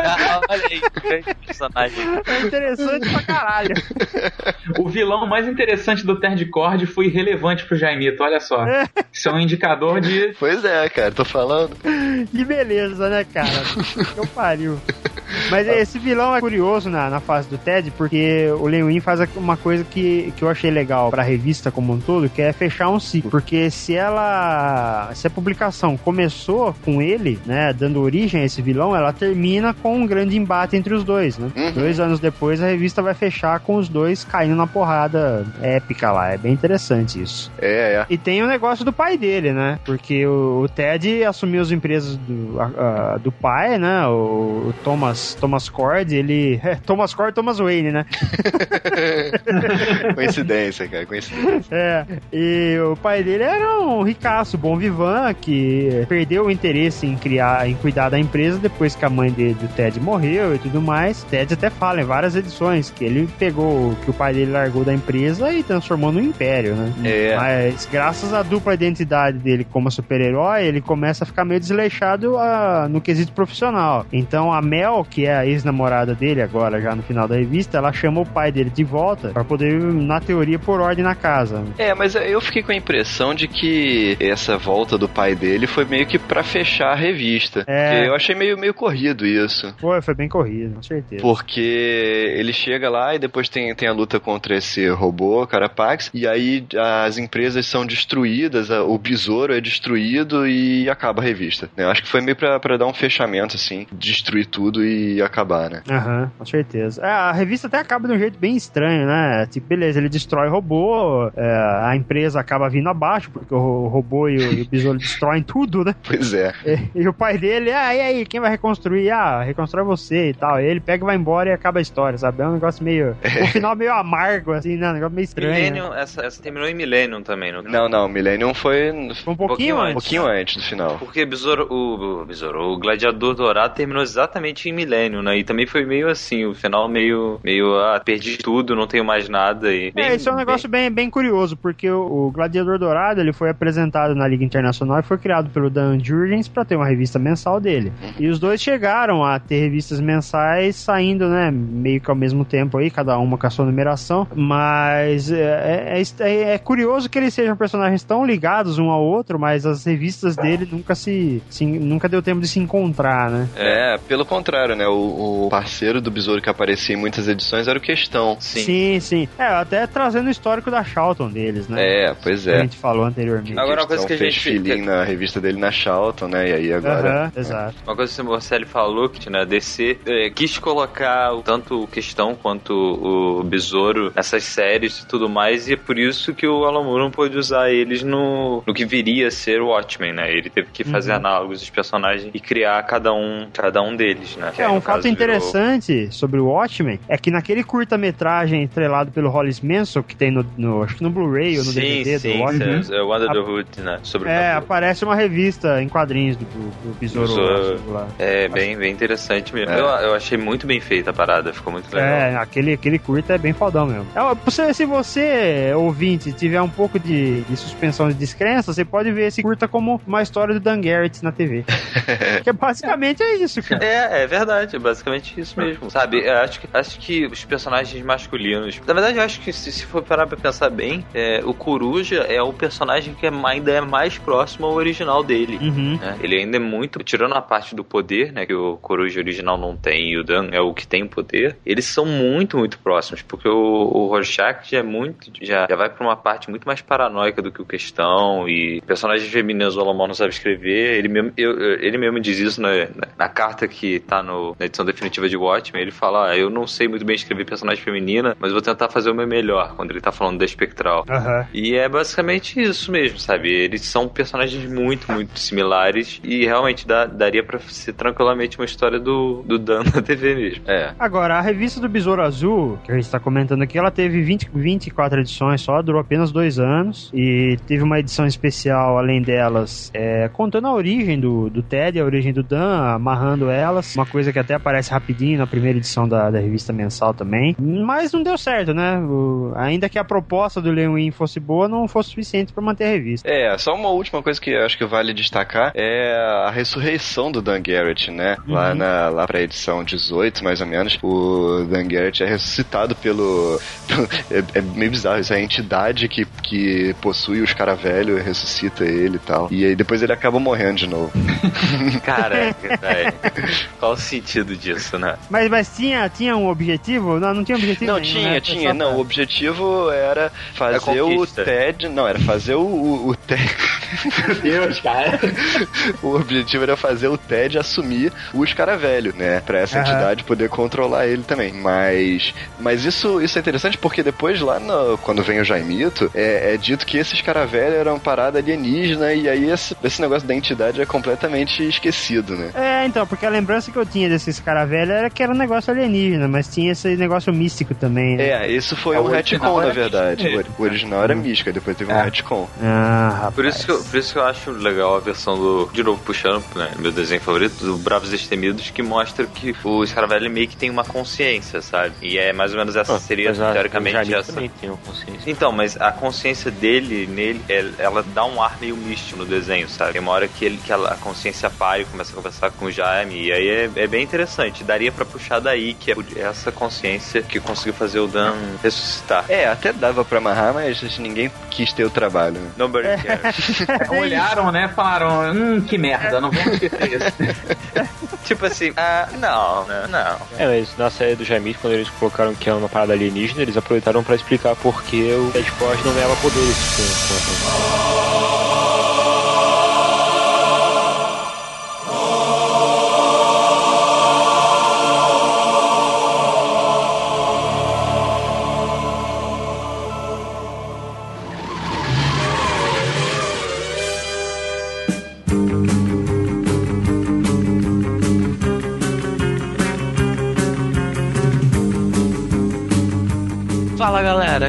Ah, olha aí, grande personagem. É interessante pra caralho. O vilão mais interessante do Terdcord foi irrelevante pro Jaimito, olha só. Isso é um indicador de. Pois é, cara, tô falando. Que beleza, né, cara? Que eu pariu. Mas esse vilão é curioso na, na fase do Ted, porque o Len Wein faz uma coisa que, que eu achei legal pra revista como um todo, que é fechar um ciclo. Porque se ela. Se a publicação começou com ele, né, dando origem a esse vilão, ela termina com um grande embate entre os dois, né? Uhum. Dois anos depois, a revista vai fechar com os dois caindo na porrada épica lá. É bem interessante isso. É, é. E tem o negócio do pai dele, né? Porque o, o Ted assumiu as empresas do, a- a- do pai, né? O, o Thomas, Thomas Cord, ele. É, [LAUGHS] Thomas Cord Thomas Wayne, né? [LAUGHS] coincidência, cara, coincidência. É. E o pai dele era um ricaço, bom vivan, que perdeu o interesse em criar, em cuidar da empresa depois que a mãe dele, do Ted, morreu e tudo mais. Ted até fala em várias edições que ele pegou que o pai dele largou da empresa e transformou no império, né? É. Mas graças à dupla identidade dele como super-herói, ele começa a ficar meio desleixado ah, no quesito profissional. Então a Mel, que é a ex-namorada dele agora, já no final da revista, ela chama o pai dele de volta pra poder, na teoria, pôr ordem na casa. É, mas eu fiquei com a impressão de que essa volta do pai dele foi meio que pra fechar a revista. É. Eu achei meio, meio corrido isso. Foi, foi bem corrido, com certeza. Porque ele chega lá e depois tem, tem a luta contra esse robô, Carapax, e aí as empresas são destruídas, o besouro é destruído e acaba a revista. Eu acho que foi meio pra, pra dar um fechamento, assim, destruir tudo e acabar, né? Aham, com certeza. É, a revista até acaba de um jeito bem estranho, né? Tipo, beleza, ele destrói o robô, é, a empresa acaba vindo abaixo, porque o, ro- robô e o, e o besouro destroem [LAUGHS] tudo, né? Pois é. E, e o pai dele, ah, e aí, quem vai reconstruir? Ah, reconstrói você e tal. E ele pega e vai embora e acaba a história, sabe? É um negócio meio. Um final meio amargo, assim, né? Um negócio meio estranho. né? Millennium, essa, essa terminou em Millennium também, não? Não, não, Millennium foi Foi um pouquinho, pouquinho um antes. pouquinho antes do final. Porque Besouro, o, o Besouro, o Gladiador Dourado terminou exatamente em Millennium, né? E também foi meio assim, o final meio, meio, ah, perdi tudo, não tenho mais nada e... é, isso é um negócio bem, bem curioso, porque o, o Gladiador Dourado ele foi apresentado na Liga Internacional e foi criado pelo Dan Jurgens para ter uma revista mensal dele. E os dois chegaram a ter revistas mensais saindo, né, meio que ao mesmo tempo aí, cada uma com a sua numeração. Mas é, é, é- é curioso que eles sejam personagens tão ligados um ao outro, mas as revistas dele nunca se, se- nunca deu tempo de se encontrar, né? É, pelo contrário, né? O, o parceiro do Besouro que aparecia em muitas edições era o Questão. Sim. sim. sim. É, até trazendo o histórico da Charlton deles, né? É, pois Que a é. gente falou anteriormente. Agora, uma coisa que a fez gente- feeling na revista dele na Charlton, né? E aí agora. Aham, exato. Uma coisa que o Morcelli falou, que né, a DC é, quis colocar tanto o Questão quanto o Besouro nessas séries e tudo mais, e é por isso que o Alan Moore não pôde usar eles no, no que viria a ser o Watchmen, né? Ele teve que fazer Uhum. análogos dos personagens e criar cada um, cada um deles, né? Que É, aí, um fato caso, virou- interessante sobre o Watchmen é que naquele curta-metragem estrelado pelo Hollis Manson, que tem no, no- acho que no Blu-ray ou no sim, DVD sim, do Watchmen, é, é o Under the Hood, né? Sobre o é, Capô. Aparece uma revista em quadrinhos do, do, do Besouro. Besouro. lá. É, bem, bem interessante mesmo. É. Eu, eu achei muito bem feita a parada, ficou muito legal. É, aquele, aquele curta é bem fodão mesmo. É, se você, ouvinte, tiver um pouco de, de suspensão de descrença, você pode ver esse curta como uma história do Dan Garrett na TV. [LAUGHS] que basicamente é isso, cara. É, é verdade, é basicamente isso mesmo. Sabe, eu acho que, acho que os personagens masculinos. Na verdade, eu acho que se, se for parar pra pensar bem, é, o Coruja é o personagem que é, ainda é mais próximo ao original dele. Uhum. né? Ele ainda é muito. Tirando a parte do poder, né? Que o Coruja original não tem e o Dan é o que tem poder. Eles são muito, muito próximos. Porque o, o Rorschach já é muito. Já, já vai pra uma parte muito mais paranoica do que o Questão. E personagens femininos o Alamão não sabe escrever. Ele mesmo, eu- ele mesmo diz isso na, na, na carta que tá no, na edição definitiva de Watchmen. Ele fala: ah, Eu não sei muito bem escrever personagem feminina, mas vou tentar fazer o meu melhor. Quando ele tá falando da espectral. Aham. E é basicamente isso mesmo, sabe? Eles são personagens muito, muito similares e realmente dá- daria pra ser tranquilamente uma história do, do Dan na TV mesmo. É. Agora, a revista do Besouro Azul, que a gente tá comentando aqui, ela teve 20, 24 edições só, durou apenas dois anos. E teve uma edição especial, além delas, é, contando a origem do, do Ted, a origem do Dan, amarrando elas. Uma coisa que até aparece rapidinho na primeira edição da, da revista mensal também. Mas não deu certo, né? O- ainda que a proposta do Lewin fosse boa, não fosse suficiente pra manter a revista. É, só uma última coisa que eu acho que vale destacar é a ressurreição do Dan Garrett, né? Lá, na, lá pra edição 18, mais ou menos, o Dan Garrett é ressuscitado pelo. é, é meio bizarro, isso é a entidade que, que possui os cara velho ressuscita ele e tal. E aí depois ele acaba morrendo de novo. [LAUGHS] Caraca, velho. [LAUGHS] Qual o sentido disso, né? Mas, mas tinha, tinha um objetivo? Não, não tinha objetivo Não, nenhum, tinha, né? tinha. Não, o pra- objetivo era fazer o. TED. Não, era fazer o, o, o TED. [LAUGHS] Deus, cara. [LAUGHS] o objetivo era fazer o TED assumir o escaravelho, né? Pra essa Aham. entidade poder controlar ele também. Mas. Mas isso, isso é interessante porque depois, lá no, quando vem o Jaimito, é, é dito que esse escaravelho era uma parada alienígena e aí esse, esse negócio da entidade é completamente esquecido, né? É, então, porque a lembrança que eu tinha desses caras velhos era que era um negócio alienígena, mas tinha esse negócio místico também, né? É, isso foi É, um retcon, na verdade. místico. O original era mística, depois teve um É. retcon. Ah, rapaz. Por isso, que eu, por isso que eu acho legal a versão do. De novo, puxando, né, meu desenho favorito, do Bravos Destemidos, que mostra que o Scaravelli meio que tem uma consciência, sabe? E é mais ou menos essa seria, Mas a- o teoricamente, essa. também tem uma consciência. Então, mas a consciência dele, nele, é- ela dá um ar meio místico no desenho, sabe? Tem uma hora que, ele, que ela- a consciência para e começa a conversar com o Jaime, e aí é, é bem interessante. Daria pra puxar daí, que é essa consciência que conseguiu fazer o Dan ressuscitar. É, até dava pra amarrar, mas ninguém quis ter o trabalho. né? Nobody cares. [LAUGHS] Olharam, né? Falaram, hum, que merda, não vamos esquecer isso. [LAUGHS] tipo assim, ah, não, não. É, mas na série do Jaimito, quando eles colocaram que é uma parada alienígena, eles aproveitaram pra explicar por que o Forge não ganhava poderes com, com a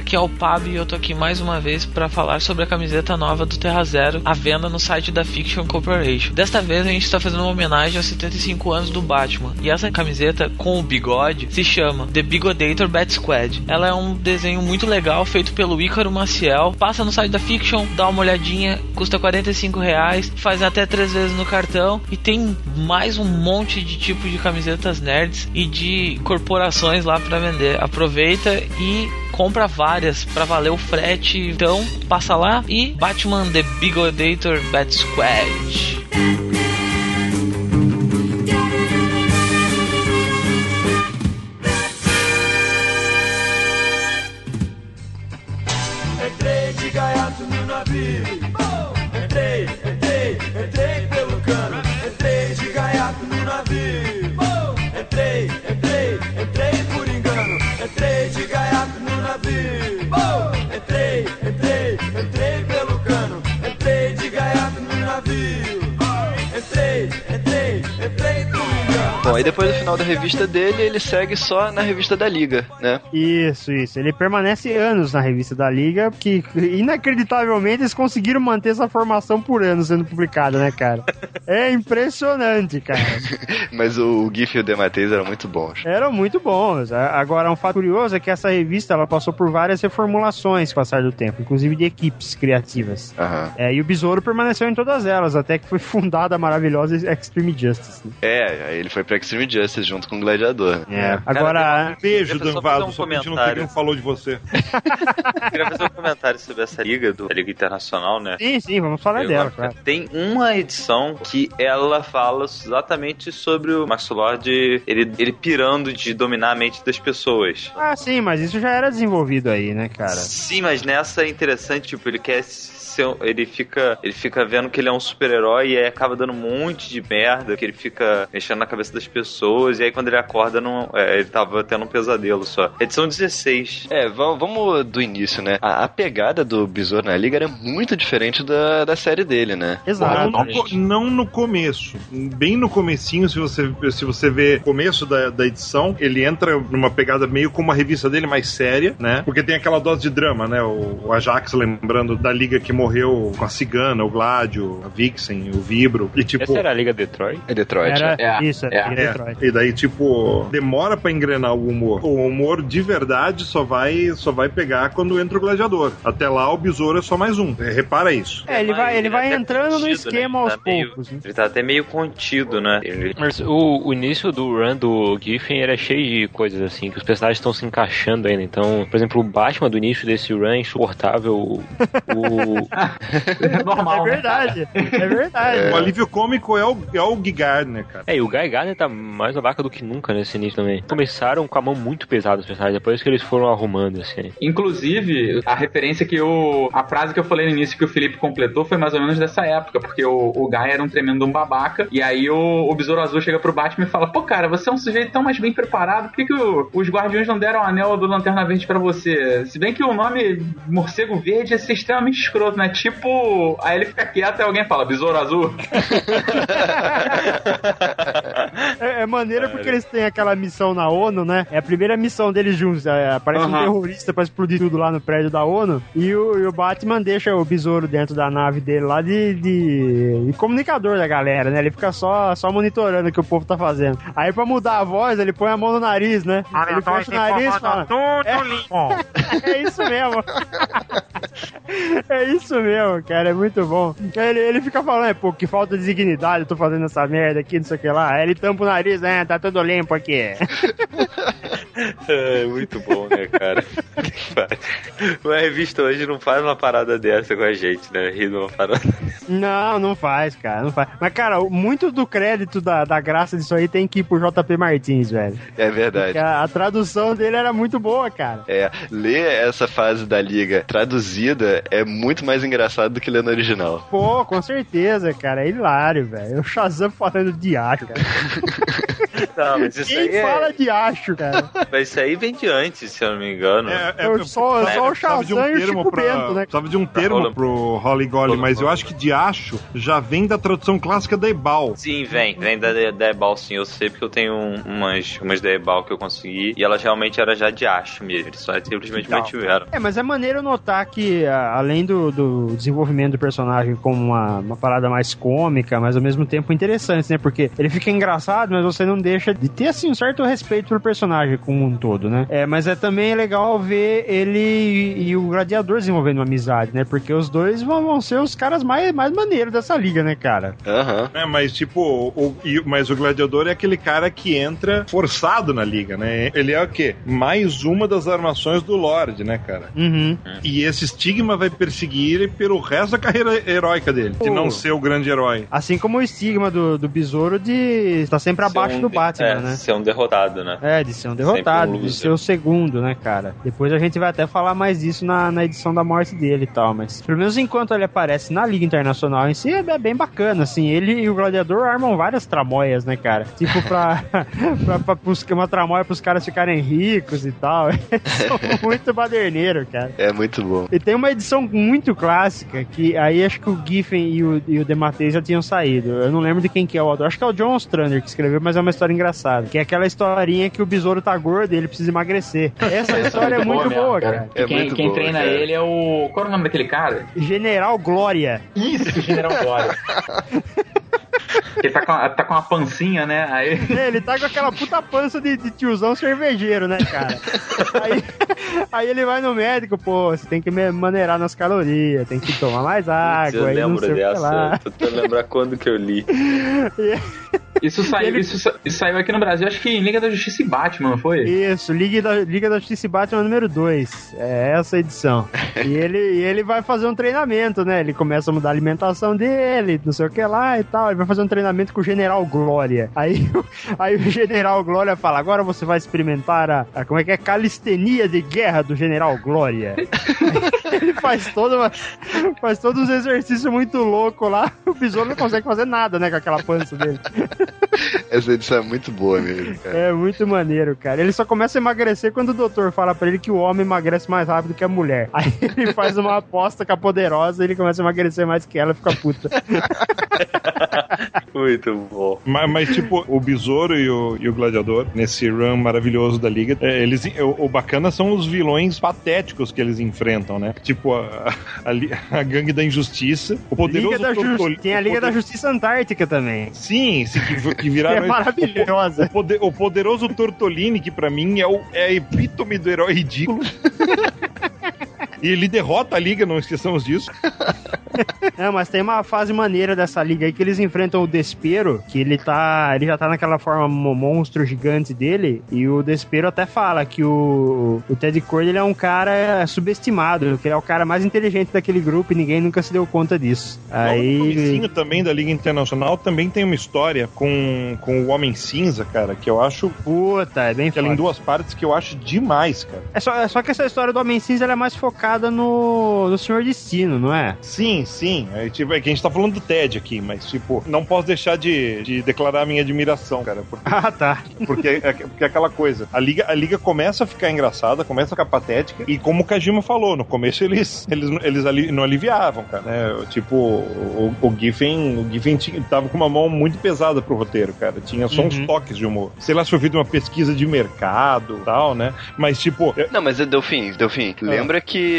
aqui é o Pab e eu tô aqui mais uma vez para falar sobre a camiseta nova do Terra Zero, à venda no site da Fiction Corporation. Desta vez a gente está fazendo uma homenagem aos 75 anos do Batman, e essa camiseta com o bigode se chama The Bigodator Bat Squad. Ela é um desenho muito legal feito pelo Ícaro Maciel. Passa no site da Fiction, dá uma olhadinha, custa 45 reais, faz até três vezes no cartão e tem mais um monte de tipo de camisetas nerds e de corporações lá para vender. Aproveita e compra várias para valer o frete. Então, passa lá e Batman The Bigodator Bat Squad. Final da revista dele, ele segue só na revista da Liga, né? Isso, isso. Ele permanece anos na revista da Liga, que inacreditavelmente eles conseguiram manter essa formação por anos sendo publicada, né, cara? [LAUGHS] É impressionante, cara. [LAUGHS] Mas o, GIF e o Dematês eram muito bons. Eram muito bons. Agora, um fato curioso é que essa revista ela passou por várias reformulações com o passar do tempo, inclusive de equipes criativas. Aham. É, e o Besouro permaneceu em todas elas, até que foi [LAUGHS] fundada a maravilhosa Extreme Justice. né? É, ele foi pra Extreme Justice junto com o Gladiador. É. Agora, Beijo, Eu queria Dan um só que a gente não, comentário. falou de você. [LAUGHS] Eu queria fazer um comentário sobre essa liga, do, a Liga Internacional, né? sim, sim, vamos falar Eu dela, claro. Tem uma edição que ela fala exatamente sobre o Max Lord, ele, ele pirando de dominar a mente das pessoas. Ah, sim, mas isso já era desenvolvido aí, né, cara? Sim, mas nessa é interessante, tipo, ele quer ser, ele fica, ele fica vendo que ele é um super-herói e aí acaba dando um monte de merda, que ele fica mexendo na cabeça das pessoas e aí quando ele acorda não, é, ele tava tendo um pesadelo só. Edição 16. É, va- vamos do início, né? A, a pegada do Besouro na Liga era muito diferente da, da série dele, né? Exato. Não, não no começo. Bem no comecinho, se você, se você vê o começo da, da edição, ele entra numa pegada meio como a revista dele mais séria, né? Porque tem aquela dose de drama, né? O, o Ajax lembrando da liga que morreu com a Cigana, o Gládio, a Vixen, o Vibro. E tipo. Essa era a Liga Detroit? É Detroit. Era É, isso, é. É, Detroit. e daí, tipo, demora pra engrenar o humor. O humor de verdade só vai, só vai pegar quando entra o gladiador. Até lá, o besouro é só mais um. É, repara isso. É, ele vai, ele vai até entrando no contido, esquema né? aos Tá meio- poucos. né? Ele tá até meio contido, né? Ele, Mas o, o início do run do Giffen era cheio de coisas assim, que os personagens estão se encaixando ainda. Então, por exemplo, o Batman do início desse run é insuportável. O, o, [LAUGHS] [LAUGHS] É normal, É né? verdade, é verdade. O alívio cômico é o, é o Guy Gardner, cara. É, e o Guy Gardner tá mais babaca do que nunca nesse início também. Começaram com a mão muito pesada os personagens, depois que eles foram arrumando, assim. Inclusive, a referência que eu. A frase que eu falei no início que o Felipe completou foi mais ou menos dessa época, porque o, o Guy era um tremendo um babaca, e aí o, o Besouro Azul chega pro Batman e fala: Pô, cara, você é um sujeito tão mais bem preparado, por que, que o- os Guardiões não deram o anel do Lanterna Verde pra você? Se bem que o nome Morcego Verde é ser extremamente escroto, né? Tipo, aí ele fica quieto e alguém fala: Besouro Azul. [LAUGHS] É, é maneiro porque eles têm aquela missão na ONU, né? É a primeira missão deles juntos. É, aparece um Aham. terrorista pra explodir tudo lá no prédio da ONU. E o, e o Batman deixa o besouro dentro da nave dele lá de, de, de comunicador da galera, né? Ele fica só, só monitorando o que o povo tá fazendo. Aí pra mudar a voz, ele põe a mão no nariz, né? Ele fecha o nariz e fala. É, [LAUGHS] é isso mesmo. [LAUGHS] É isso mesmo, cara, é muito bom. Ele, ele fica falando, é, pô, que falta de dignidade, eu tô fazendo essa merda aqui, não sei o que lá. Aí ele tampa o nariz, né, tá tudo limpo aqui. [LAUGHS] É muito bom, né, cara? [LAUGHS] Uma revista hoje não faz uma parada dessa com a gente, né? Rir de uma parada. Não, não faz, cara, não faz. Mas, cara, muito do crédito da, da graça disso aí tem que ir pro JP Martins, velho. É verdade. A, a tradução dele era muito boa, cara. É, ler essa fase da liga traduzida é muito mais engraçado do que ler no original. Pô, com certeza, cara, é hilário, velho. O Shazam falando de acho, cara. [LAUGHS] Não, mas isso Quem aí, fala é... de acho, cara? mas isso aí vem de antes, se eu não me engano. É, é, Eu só, é, só o de um Shazam e o termo Chico pra, Bento, né? precisava de um termo pro Holly Golly, mas eu acho que de acho já vem da tradução clássica da Ebal. Sim, vem. Vem da, da Ebal, sim. Eu sei porque eu tenho um- umas, umas da Ebal que eu consegui. E elas realmente eram já de acho mesmo. Eles só simplesmente Então. mantiveram. É, mas é maneiro notar que, a- além do, do desenvolvimento do personagem como uma, uma parada mais cômica, mas ao mesmo tempo interessante, né? Porque ele fica engraçado, mas você não deixa de ter, assim, um certo respeito pelo personagem como um todo, né? É, mas é também legal ver ele e, e o Gladiador desenvolvendo uma amizade, né? Porque os dois vão, vão ser os caras mais, mais maneiros dessa liga, né, cara? Aham. É, mas tipo, o, mas o gladiador é aquele cara que entra forçado na liga, né? Ele é o quê? Mais uma das armações do Lorde, né, cara? Uhum. E esse estigma vai perseguir ele pelo resto da carreira heróica dele, de não ser o grande herói. Assim como o estigma do, do besouro de estar sempre abaixo um do de- Batman, é, né? Ser um derrotado, né? É, de ser um derrotado, um de ser o segundo, né, cara? Depois a gente vai até falar mais disso na, na edição da morte dele e tal, mas pelo menos enquanto ele aparece na Liga Internacional em si, é bem bacana, assim. Ele e o Gladiador armam várias tramóias, né, cara? Tipo, pra, [LAUGHS] pra, pra pros- uma tramóia pros caras ficarem ricos e tal. [LAUGHS] [LAUGHS] Muito baderneiro, cara. É muito bom. E tem uma edição muito clássica que aí acho que o Giffen e o, e o Dematei já tinham saído. Eu não lembro de quem que é o autor. Acho que é o John Ostrander que escreveu, mas é uma história engraçada. Que é aquela historinha que o besouro tá gordo e ele precisa emagrecer. Essa história é muito boa, cara. É quem muito quem boa, treina cara. ele é o. Qual é o nome daquele cara? General Glória. Isso, General Glória. [LAUGHS] Ele tá com, a, tá com uma pancinha, né? Aí. É, Ele tá com aquela puta pança de, de tiozão cervejeiro, né, cara? Aí, aí ele vai no médico, pô, você tem que me- maneirar nas calorias, tem que tomar mais água, eu aí não lembro sei o que dessa. Tô tentando lembrar quando que eu li. [LAUGHS] Isso saiu, Ele- isso, isso saiu aqui no Brasil, acho que em Liga da Justiça e Batman, não foi? Isso, Liga da, Liga da Justiça e Batman número 2. É essa edição. [LAUGHS] E ele, e ele vai fazer um treinamento, né? Ele começa a mudar a alimentação dele, não sei o que lá e tal. Ele vai fazer um treinamento com o General Glória. Aí, o- aí o General Glória fala: agora você vai experimentar a, a- como é que é? Calistenia de guerra do General Glória. [LAUGHS] ele faz uma, faz todos os exercícios muito loucos lá. O besouro não consegue fazer nada, né? Com aquela pança dele. Essa edição é muito boa mesmo, cara. É muito maneiro, cara. Ele só começa a emagrecer quando o doutor fala pra ele que o homem emagrece mais rápido que a mulher. Aí ele faz uma aposta com a poderosa e ele começa a emagrecer mais que ela e fica puta. [LAUGHS] Muito bom. Mas, mas, tipo, o Besouro e o, e o Gladiador, nesse run maravilhoso da Liga, é, eles, o, o bacana são os vilões patéticos que eles enfrentam, né? Tipo, a, [LAUGHS] a, a gangue da injustiça, o poderoso Liga da Justi- Tem a Liga da poder- Justiça Antártica também. Sim, sim, que, que [LAUGHS] viraram... é maravilhosa. O, poder- o poderoso Tortolini, que pra mim é, o, é a epítome do herói ridículo. [LAUGHS] E ele derrota a liga, não esqueçamos disso. É, mas tem uma fase maneira dessa liga aí que eles enfrentam o Despero, que ele tá. Ele já tá naquela forma mo- monstro gigante dele, e o Despero até fala que o, o Ted Cord ele é um cara subestimado, que ele é o cara mais inteligente daquele grupo e ninguém nunca se deu conta disso. Aí. comecinho também da Liga Internacional também tem uma história com, com o Homem Cinza, cara, que eu acho. Puta, é bem Que ela em duas partes que eu acho demais, cara. É só, é só que essa história do Homem Cinza é mais focada no, no Senhor Destino, não é? Sim, sim. É, tipo, é que a gente tá falando do Ted aqui, mas, tipo, não posso deixar de, de declarar a minha admiração, cara. Porque, Ah, tá. porque, é, porque é aquela coisa. A liga, a liga começa a ficar engraçada, começa a ficar patética. E como o Kajima falou, no começo eles, eles, eles ali, não aliviavam, cara. Né? Tipo, o, o Giffen, o Giffen tinha, tava com uma mão muito pesada pro roteiro, cara. Tinha só uns Uhum. toques de humor. Sei lá se foi feito uma pesquisa de mercado e tal, né? Mas, tipo, é- Não, mas Delfim, Delfim, lembra que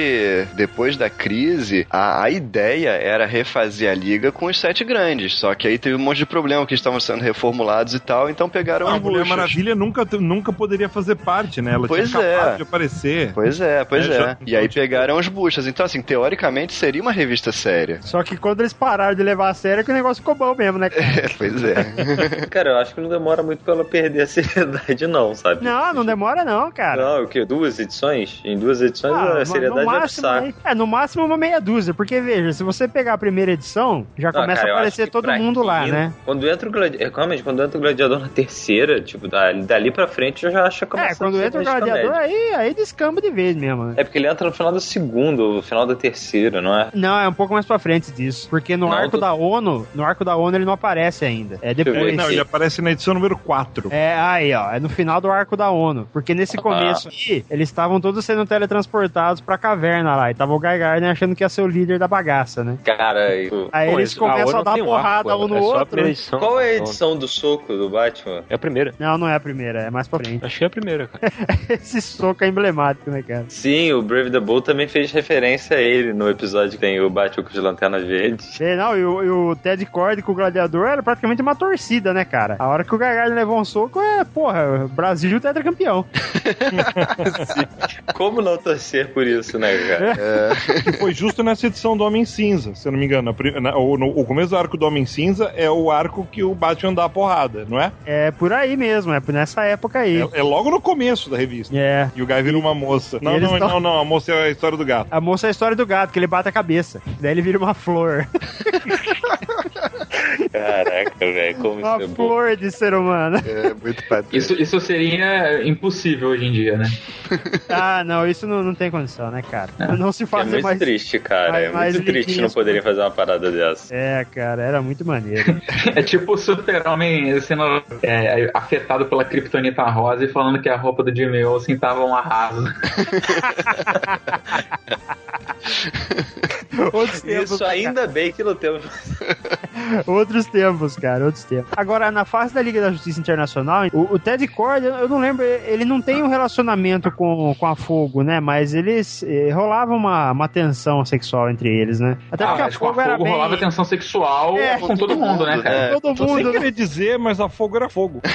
depois da crise, a, a ideia era refazer a liga com os sete grandes. Só que aí teve um monte de problema que estavam sendo reformulados e tal, então pegaram a as Mulher. Maravilha nunca, nunca poderia fazer parte, né? Ela Pois tinha é. de aparecer. Pois é, pois É, é. já- E aí tipo- pegaram os buchas. Então, assim, teoricamente seria uma revista séria. Só que quando eles pararam de levar a sério, é que o negócio ficou bom mesmo, né? [LAUGHS] É, pois é. [LAUGHS] Cara, eu acho que não demora muito pra ela perder a seriedade, não, sabe? Não, não demora não, cara. Não, o quê? Duas edições? Em duas edições Ah, a seriedade máximo, aí- é, no máximo uma meia dúzia, porque veja, se você pegar a primeira edição, já Não, começa cara, a aparecer todo mundo lá, né? Quando entra o gladiador. Realmente, quando entra o gladiador na terceira, tipo, dali, dali pra frente eu já acho que começa É, quando entra o gladiador, aí, aí descamba de vez mesmo. né? É porque ele entra no final do segundo, no final da terceira, não é? Não, é um pouco mais pra frente disso. Porque no Não, arco tô- da ONU, no arco da ONU ele não aparece ainda. É depois. Não, ele aparece na edição número 4. É, aí, ó, é no final do arco da ONU. Porque nesse Ah. começo aí, eles estavam todos sendo teletransportados pra caverna lá. E tava o Guy Gardner achando que ia ser o líder da bagaça, né? Cara, Aí Pô, eles isso- começam a, dar um porrada arco, um no é só a outro. edição. qual é a edição do soco do Batman? É a primeira. Não, não é a primeira, é mais pra frente. Acho que é a primeira, cara. [LAUGHS] Esse soco é emblemático, né, cara? Sim, o Brave the Bull também fez referência a ele no episódio que tem o Batman com as lanternas verdes. É, não, e o, e o Ted Cord com o Gladiador era praticamente uma torcida, né, cara? A hora que o Guy Gardner levou um soco, é, porra, Brasil tetracampeão. [LAUGHS] Como não torcer por isso, né, cara? [LAUGHS] Que foi justo nessa edição do Homem Cinza, se eu não me engano. Na- o, no- o começo do arco do Homem Cinza é o arco que o Batman dá a porrada, não é? É por aí mesmo, é por nessa época aí. É, é logo no começo da revista. É. E o Guy vira uma moça. Não, não, tão- não, não. A moça é a história do gato. A moça é a história do gato, que ele bate a cabeça. Daí ele vira uma flor. [LAUGHS] [LAUGHS] Caraca, velho, como Uma isso é bom. flor de ser humano. É muito patético. Isso, isso seria impossível hoje em dia, né? [LAUGHS] Ah, não, isso não, não tem condição, né, cara? Não se É fazer muito mais. triste, cara. mais- é mais muito triste não poderem fazer uma parada dessa. É, cara, era muito maneiro. [LAUGHS] É tipo o super-homem sendo é, afetado pela Kryptonita rosa e falando que a roupa do Jimmy Olsen tava um arraso. Isso ainda bem que não temos. Outros tempos, cara, outros tempos. Agora, na fase da Liga da Justiça Internacional, o, o Ted Cord, eu eu não lembro, ele não tem um relacionamento com, com a Fogo, né? Mas eles eh, rolava uma, uma tensão sexual entre eles, né? Até Ah, porque a com a Fogo era fogo bem... rolava tensão sexual É, com todo mundo, né, cara? É. Todo Tô sem mundo, né? querer dizer, mas a fogo era fogo. [LAUGHS]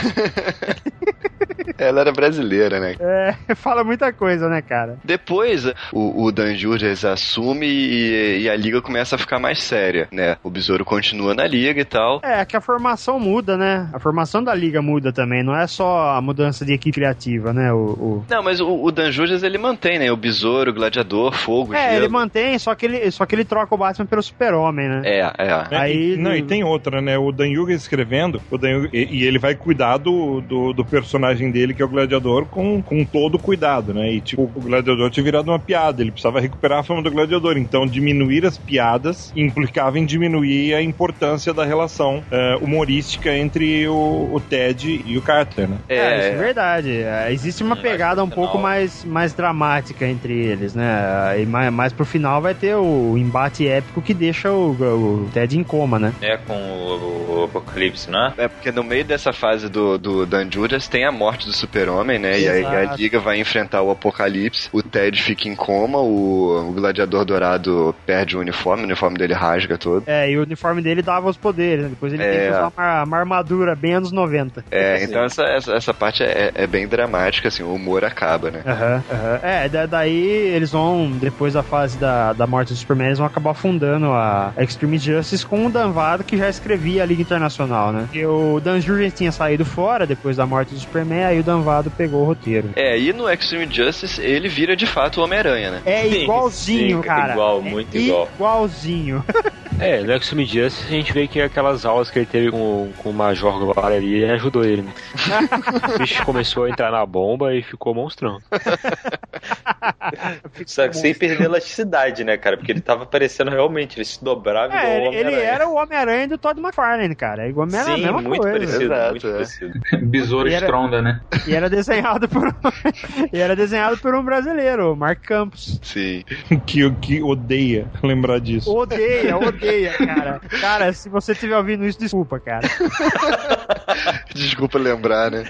Ela era brasileira, né? É, [LAUGHS] fala muita coisa, né, cara? Depois, o, o Dan Jurgens assume e, e a liga começa a ficar mais séria, né? O Besouro continua na liga e tal. É, que a formação muda, né? A formação da liga muda também, não é só a mudança de equipe criativa, né? O, o- Não, mas o, o Dan Jurgens, ele mantém, né? O Besouro, o Gladiador, Fogo, É, Gelo. ele mantém, só que ele, só que ele troca o Batman pelo super-homem, né? É, é. É, Aí- e, não, e tem outra, né? O Dan Yuga escrevendo, o Dan Yuga- e, e ele vai cuidar do, do, do personagem dele, que é o Gladiador, com, com todo cuidado, né? E tipo, o Gladiador tinha virado uma piada, ele precisava recuperar a fama do Gladiador. Então, diminuir as piadas implicava em diminuir a importância da relação eh, humorística entre o, o Ted e o Carter, né? É, isso é verdade. É, Existe uma pegada um pouco mais, mais dramática entre eles, né? E mais, mais pro final vai ter o embate épico que deixa o, o Ted em coma, né? É com o, o Apocalipse, não é? É porque no meio dessa fase do, do Dan Jurgens tem a morte do super-homem, né? E aí a Exato. Liga vai enfrentar o Apocalipse. O Ted fica em coma, o, o Gladiador Dourado perde o uniforme, o uniforme dele rasga todo. É, e o uniforme dele dava os poderes, né? Depois ele tem É. que usar uma, uma armadura bem anos 90. É, então essa, essa, essa parte é, é bem dramática, assim, o humor acaba, né? Aham. É, da- daí eles vão, depois da fase da, da morte do Superman, eles vão acabar fundando a Extreme Justice com o Dan Vado, que já escrevia a Liga Internacional, né? E o Dan Jurgens tinha saído fora depois da morte do Superman, aí o Dan Vado pegou o roteiro. É, e no Extreme Justice ele vira de fato o Homem-Aranha, né? É Sim, igualzinho, sim, cara. igual, É muito igual. Igualzinho. [LAUGHS] É, no Extreme Justice a gente vê que aquelas aulas que ele teve com, com o Major Guevara ali ajudou ele, né? [LAUGHS] o bicho começou a entrar na bomba e ficou monstrão. [LAUGHS] Só que sem perder elasticidade, né, cara? Porque ele tava parecendo realmente, ele se dobrava igual É, o ele, era o Homem-Aranha do Todd McFarlane, cara. É igual era a Sim, mesma muito coisa. parecido, Exato, muito é. parecido. Besouro estronda, né? E era desenhado por [LAUGHS] e era desenhado por um brasileiro, o Mark Campos. Sim. que, que odeia lembrar disso. Odeia, odeia, cara. Cara, se você estiver ouvindo isso, desculpa, cara. [LAUGHS] Desculpa lembrar, né?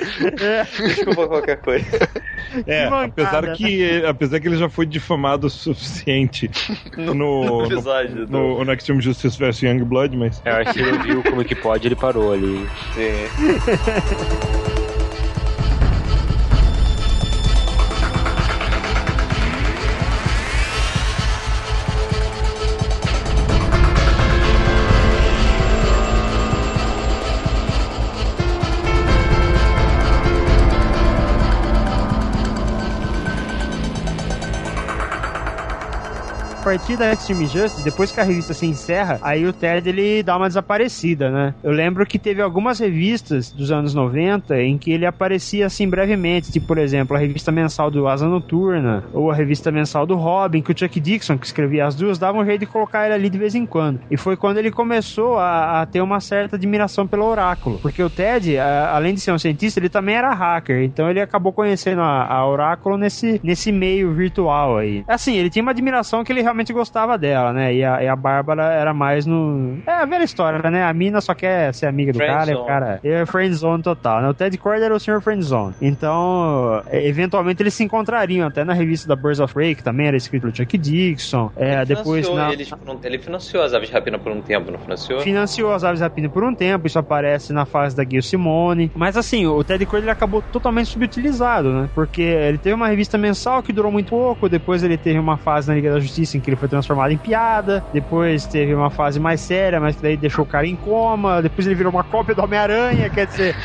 Desculpa qualquer coisa. É, Que mancada, apesar que, apesar que ele já foi difamado o suficiente no, no [LAUGHS] no, episódio do- no, no Extreme Justice vs Young Blood, mas Eu acho que ele viu como que pode, ele parou ali. Sim. [LAUGHS] partir da Extreme Justice, depois que a revista se encerra, aí o Ted ele dá uma desaparecida, né? Eu lembro que teve algumas revistas dos anos 90 em que ele aparecia assim brevemente, tipo, por exemplo, a revista mensal do Asa Noturna, ou a revista mensal do Robin, que o Chuck Dixon, que escrevia as duas, dava um jeito de colocar ele ali de vez em quando. E foi quando ele começou a, a ter uma certa admiração pelo Oráculo, porque o Ted, a- além de ser um cientista, ele também era hacker, então ele acabou conhecendo a, a Oráculo nesse, nesse meio virtual aí. Assim, ele tinha uma admiração que ele realmente gostava dela, né? E a, e a Bárbara era mais no. É a velha história, né? A mina só quer ser amiga do cara, e o cara. É friendzone total, né? O Ted Cord era o senhor friendzone. Então, é, eventualmente eles se encontrariam, até na revista da Birds of Prey, que também era escrito pelo Chuck Dixon. É, Ele depois financiou na. por um- ele financiou as aves rapina por um tempo, não financiou? Financiou as Aves Rapina por um tempo, isso aparece na fase da Gil Simone. Mas assim, o Ted Cord ele acabou totalmente subutilizado, né? Porque ele teve uma revista mensal que durou muito pouco, depois ele teve uma fase na Liga da Justiça em que ele foi transformado em piada, depois teve uma fase mais séria, mas que daí deixou o cara em coma, depois ele virou uma cópia do Homem-Aranha, quer dizer,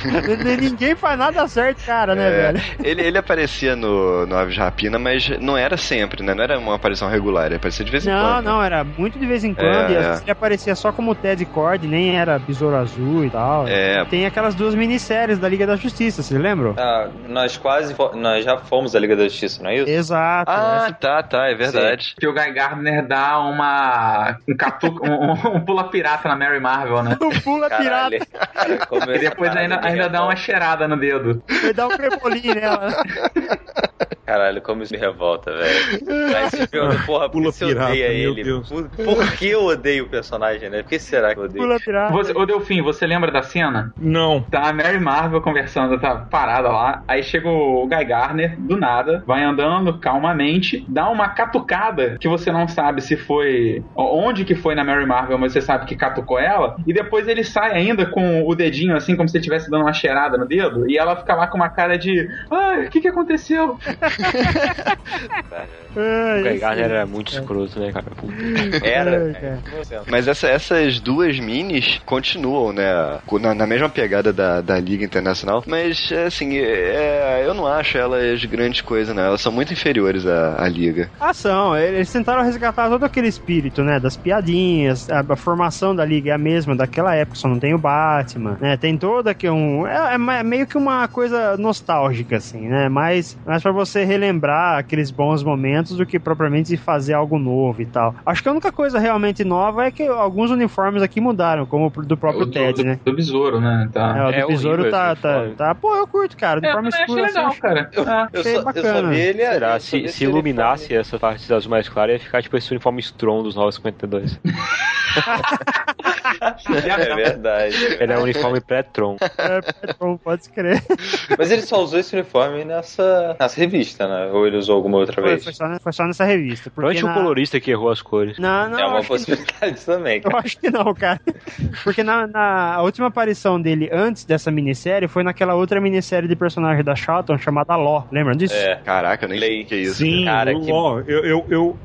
ninguém faz nada certo, cara, né, É, velho? ele, ele aparecia no, no Aves de Rapina, mas não era sempre, né? Não era uma aparição regular, ele aparecia de vez em Não, quando. né? não, era muito de vez em quando, É, e às é. vezes ele aparecia só como Ted Cord, nem era Besouro Azul e tal. É. Tem aquelas duas minisséries da Liga da Justiça, vocês lembram? Ah, nós quase nós já fomos à Liga da Justiça, não é isso? Exato. Ah, essa- tá, tá, é verdade. Que o Guy Gardner dá uma. um, catu, [LAUGHS] um, um pula pirata na Mary Marvel, né? O [LAUGHS] pula Caralho. pirata, E depois ainda, ainda dá uma cheirada no dedo. vai dar um crepolim nela. Caralho, como isso me revolta, velho. Porra, por Pula que você pirata, odeia ele? Deus. Por, por que eu odeio o personagem, né? Por que será que eu odeio? Pula pirata. Você, ô Delfim, você lembra da cena? não. Tá a Mary Marvel conversando, tá parada lá. Aí chega o Guy Garner, do nada, vai andando calmamente, dá uma catucada que você não sabe se foi. onde que foi na Mary Marvel, mas você sabe que catucou ela. E depois ele sai ainda com o dedinho assim, como se ele estivesse dando uma cheirada no dedo. E ela fica lá com uma cara de. Ai, o que que aconteceu? [LAUGHS] Ai, O Guy Gardner era muito escroto, né, cara? Puta. [LAUGHS] Era, Ai, velho. Mas essa- essas duas minis continuam, né? Na, na mesma pegada da, da Liga Internacional. Mas, assim, é, eu não acho elas grandes coisas, não. Elas são muito inferiores à, à Liga. Ação, eles tentaram resgatar todo aquele espírito, né? Das piadinhas, a, a formação da liga é a mesma daquela época, só não tem o Batman, né? Tem toda que um. É, é meio que uma coisa nostálgica, assim, né? Mais, mais pra você relembrar aqueles bons momentos do que propriamente fazer algo novo e tal. Acho que a única coisa realmente nova é que alguns uniformes aqui mudaram, como o do próprio O do, Ted, do, né? do besouro, né? Tá. É, o É do Besouro horrível tá, tá, tá. Pô, eu curto, cara. O É, eu uniforme achei escuro assim, legal, acho- cara. É. Eu só, eu só bacana. vi ele. Será? eu Se, se iluminasse essa parte azul mais clara, ia ficar tipo esse uniforme Strong dos 952. É [LAUGHS] verdade. Ele é um uniforme pré-tron. É, Petron, pode crer. Mas ele só usou esse uniforme nessa, nessa revista, né? Ou ele usou alguma outra Foi, vez? foi só, foi só nessa revista. Provavelmente o na... colorista que errou as cores. Não, não, é uma possibilidade também, Eu cara. acho que não, cara. Porque na, na- a última aparição dele antes dessa minissérie foi naquela outra minissérie de personagem da Charlton chamada Law. Lembram disso? É. Caraca, eu nem sei o que é isso. Sim, Cara, eu- que- ó, eu, eu, eu,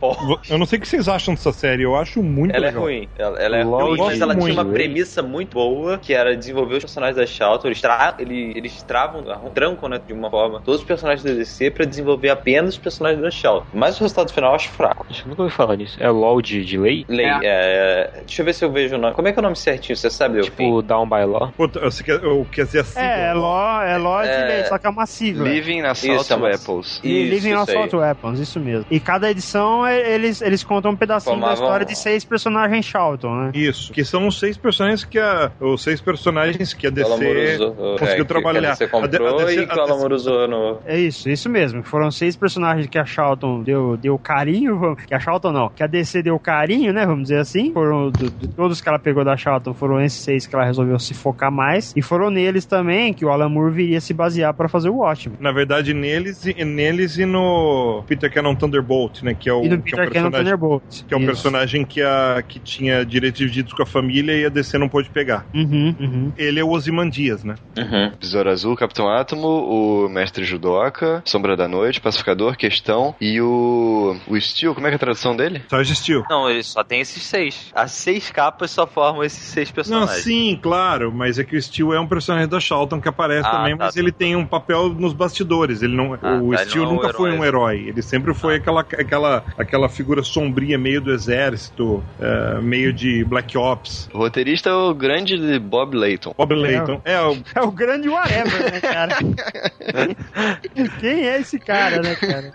eu não sei o que vocês acham dessa série, eu acho muito Ela é legal. ruim. Ela, ela é Lol, ruim, mas eu ela tinha uma premissa muito boa, que era desenvolver os personagens da Charlton. Eles, tra eles, eles travam, trancam, né, de uma forma, todos os personagens da DC pra desenvolver apenas os personagens da Charlton. Mas o resultado final eu acho fraco. Acho que nunca ouvi falar nisso. É LOL de, de lei? Lei, é, deixa eu ver se eu vejo o nome. Como é que é o nome certinho? Você sabe, Delfim? Tipo, Down by Law? Puta, você quer, eu quer dizer assim. É, é Law, é Law de É. lei, só que é uma sigla. Living Assault Isso, é Apples. E Isso, Living isso Assault aí. Weapons, isso mesmo. E cada edição é- eles, eles contam um pedacinho da Formavam- história de seis personagens Charlton, né? Isso, que são os seis personagens que a. Os seis personagens que a o DC usou, conseguiu é, trabalhar. Que a DC A comprou a DC e que o Alan Moore usou no... É isso, isso mesmo. Foram seis personagens que a Charlton deu, deu carinho, que a Charlton não, que a DC deu carinho, né, vamos dizer assim. Foram do- de todos que ela pegou da Charlton, foram esses seis que ela resolveu se focar mais. E foram neles também que o Alan Moore viria se basear pra fazer o Watchmen. Na verdade, neles e, neles e no Peter Cannon Thunderbolt, né? Que é o, E no que é um Peter Cannon personagem, Thunderbolt. que é um Isso. personagem que, a, que tinha direitos divididos com a família e a DC não pôde pegar. Uhum, uhum. Ele é o Ozymandias, né? Uhum. Besouro Azul, Capitão Átomo, o Mestre Judoka, Sombra da Noite, Pacificador, Questão e o. O Steel, como é que é a tradução dele? Só existiu. Não, ele só tem esses seis. As seis capas só formam esses seis Não, personagens. sim, claro, mas é que o Steel é um personagem da Charlton que aparece Ah, também, tá, mas tá. ele tem um papel nos bastidores. Ele não, Ah, o tá, ele Steel não é um nunca foi herói. um herói. Ele sempre foi aquela, aquela, aquela figura sombria, meio do exército, é, meio de Black Ops. O roteirista é o grande Bob Layton. Bob Layton. É, o, É o grande whatever, né, cara? [LAUGHS] Quem é esse cara, né, cara?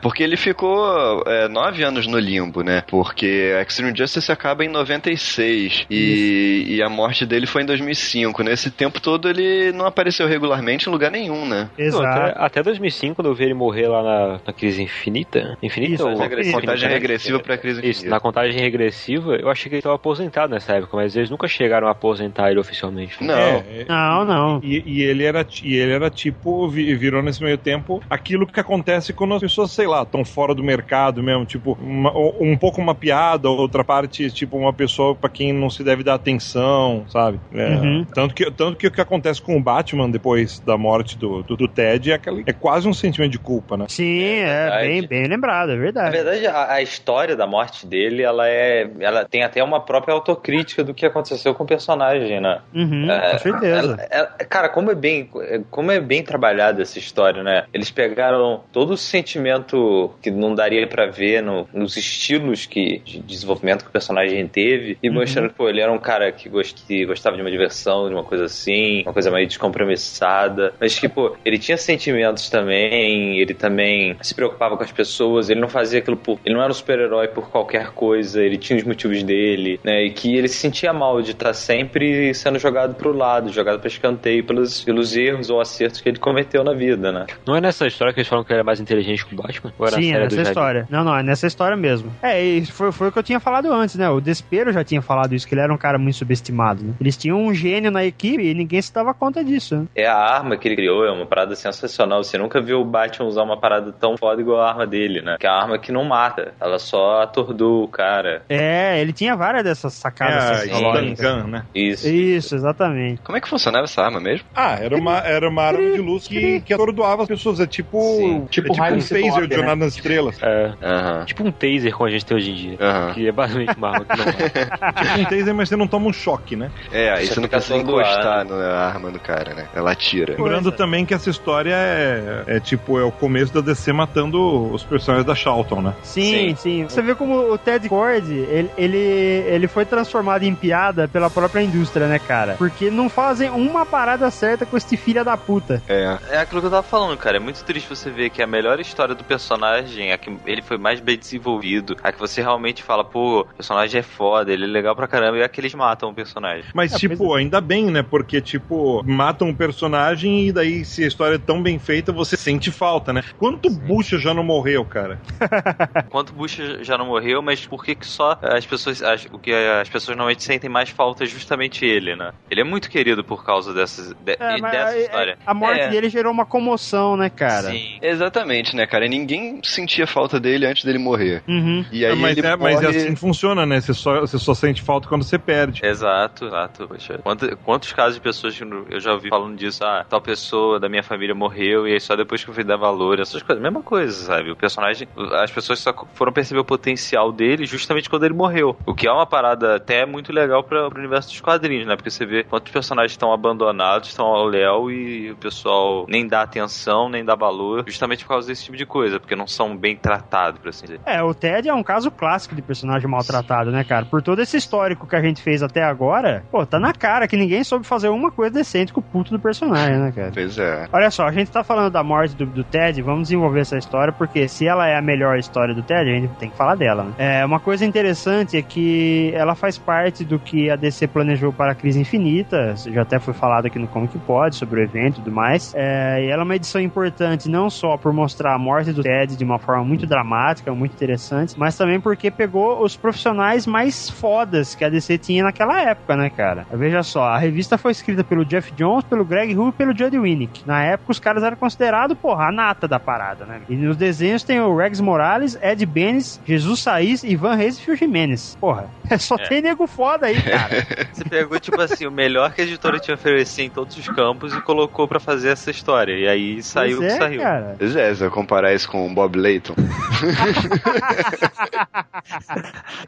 Porque ele ficou é, nove anos no limbo, né? Porque Extreme Justice acaba em 96 e, e a morte dele foi em 2005. Nesse tempo todo ele não apareceu regularmente em lugar nenhum, né? Não, Exato. até, até 2005, quando eu vi ele morrer lá na, na crise infinita. Infinita Isso, ou regressiva. Contagem regressiva pra crise Isso, infinita. na contagem regressiva, eu achei que ele estava aposentado nessa época, mas eles nunca chegaram a aposentar ele oficialmente. Não. é, Não, não. E, e ele era, e ele era tipo, vi- virou nesse meio tempo aquilo que acontece quando as pessoas, sei lá, estão fora do mercado mesmo, tipo, uma- um pouco uma piada, outra parte, tipo, uma pessoa pra quem não se deve dar atenção, sabe? É, Uhum. tanto, que, tanto que o que acontece com o Batman depois da morte do, do, do Ted é, aquele, é quase um sentimento de culpa, né? Sim, é, verdade. bem, bem lembrado, é Na verdade. verdade, a, a história da morte dele, ela é. Ela tem até uma própria autocrítica do que aconteceu com o personagem, né? Uhum, É, com certeza. ela- ela- cara, como é bem, como é bem trabalhada essa história, né? Eles pegaram todo o sentimento que não daria pra ver no- nos estilos que, de desenvolvimento que o personagem teve e Uhum. mostrando que pô, ele era um cara que, gost, que gostava de uma diversão, de uma coisa assim, uma coisa meio descompromissada, mas que, pô, ele tinha sentimentos também, ele também se preocupava com as pessoas, ele não fazia aquilo por. Ele não era um super-herói por qualquer coisa, ele tinha os motivos dele, né? E que ele se sentia mal de estar sempre sendo jogado pro lado, jogado pra escanteio pelos, pelos erros ou acertos que ele cometeu na vida, né? Não é nessa história que eles falam que ele era mais inteligente que o Batman? Ou era Sim, é nessa história. Não, não, é nessa história mesmo. É, e foi, foi o que eu tinha falado antes, né? O Despero já tinha falado isso, que ele era um cara muito subestimado, né? Eles tinham um gênio na equipe e ninguém se dava conta disso, né? É a arma que ele criou, é uma parada sensacional. Você nunca viu o Batman usar uma parada tão foda igual a arma dele, né? Que é a arma que não mata, ela só atordou o cara. É, ele tinha várias dessas É sacadas a tecnológicas. Stan Gun, né? Isso. Isso, exatamente. Como é que funcionava essa arma mesmo? Ah, era uma, era uma arma de luz que, que atordoava as pessoas. É tipo, Sim. é Tipo tipo um de phaser de né? Jornada nas Estrelas. É, Aham. tipo um taser como a gente tem hoje em dia. Aham. Que é basicamente uma arma que não mata. [LAUGHS] tipo um taser, mas você não toma um choque, né? É, aí Essa você não do encostar ar, na arma do cara, né? Ela atira. Lembrando também que essa história é, é tipo, é o começo da DC matando os personagens da Charlton, né? Sim, sim, Você vê como o Ted Cord, ele, ele, ele foi transformado em piada pela própria indústria, né, cara? Porque não fazem uma parada certa com este filho da puta. É. É aquilo que eu tava falando, cara. É muito triste você ver que a melhor história do personagem, a que ele foi mais bem desenvolvido, a que você realmente fala, pô, o personagem é foda, ele é legal pra caramba, e a que eles matam o personagem. Mas, É, tipo, ainda bem, né? Porque, tipo, matam um personagem e daí, se a história é tão bem feita, você sente falta, né? Quanto bucha já não morreu, cara? [LAUGHS] Enquanto o Bush já não morreu, mas por que, que só as pessoas. As, o que as pessoas normalmente sentem mais falta justamente ele, né? Ele é muito querido por causa dessas, de- É, mas dessa é- história. A morte É. dele gerou uma comoção, né, cara? Sim. Exatamente, né, cara? Ninguém sentia falta dele antes dele morrer. Uhum. E aí mas, ele é, mas é morre- assim que funciona, né? Você só, você só sente falta quando você perde. Exato, exato. Quanto- quantos casos de pessoas que eu já ouvi falando disso? Ah, tal pessoa da minha família morreu e aí só depois que eu fui dar valor, essas coisas. Mesma coisa, sabe? O personagem, as pessoas só foram perceber o potencial dele justamente quando ele morreu. O que é uma parada até muito legal para o universo dos quadrinhos, né? Porque você vê quantos personagens estão abandonados, estão ao léu e o pessoal nem dá atenção, nem dá valor, justamente por causa desse tipo de coisa, porque não são bem tratados, por assim dizer. É, o Ted é um caso clássico de personagem maltratado, né, cara? Por todo esse histórico que a gente fez até agora, pô, tá na cara que ninguém soube fazer uma coisa decente com o puto do personagem, né, cara? Pois é. Olha só, a gente tá falando da morte do, do Ted, vamos desenvolver essa história, porque se ela é a melhor história do Ted, a gente tem que falar dela, né? É, uma coisa interessante é que ela faz parte do que a DC planejou para a Crise Infinita, já até foi falado aqui no Comic Pod sobre o evento e tudo mais, é, e ela é uma edição importante não só por mostrar a morte do Ted de uma forma muito dramática, muito interessante, mas também porque pegou os profissionais mais fodas que a DC tinha naquela época, né, cara? Veja só, a revista foi escrita pelo Jeff Jones, pelo Greg Hu e pelo Judd Winnick. Na época, os caras eram considerados, porra, a nata da parada, né? E nos desenhos tem o Rex Morales, Ed Benes, Jesus Saiz, Ivan Reis e Phil Jimenez. Porra, [LAUGHS] só É. tem nego foda aí, cara. [LAUGHS] Você pegou, tipo assim, o melhor que a editora tinha a oferecer em todos os campos e colocou pra fazer essa história. E aí saiu o Pois que é, saiu. cara. Pois é, se eu comparar isso com o Bob Layton. [LAUGHS]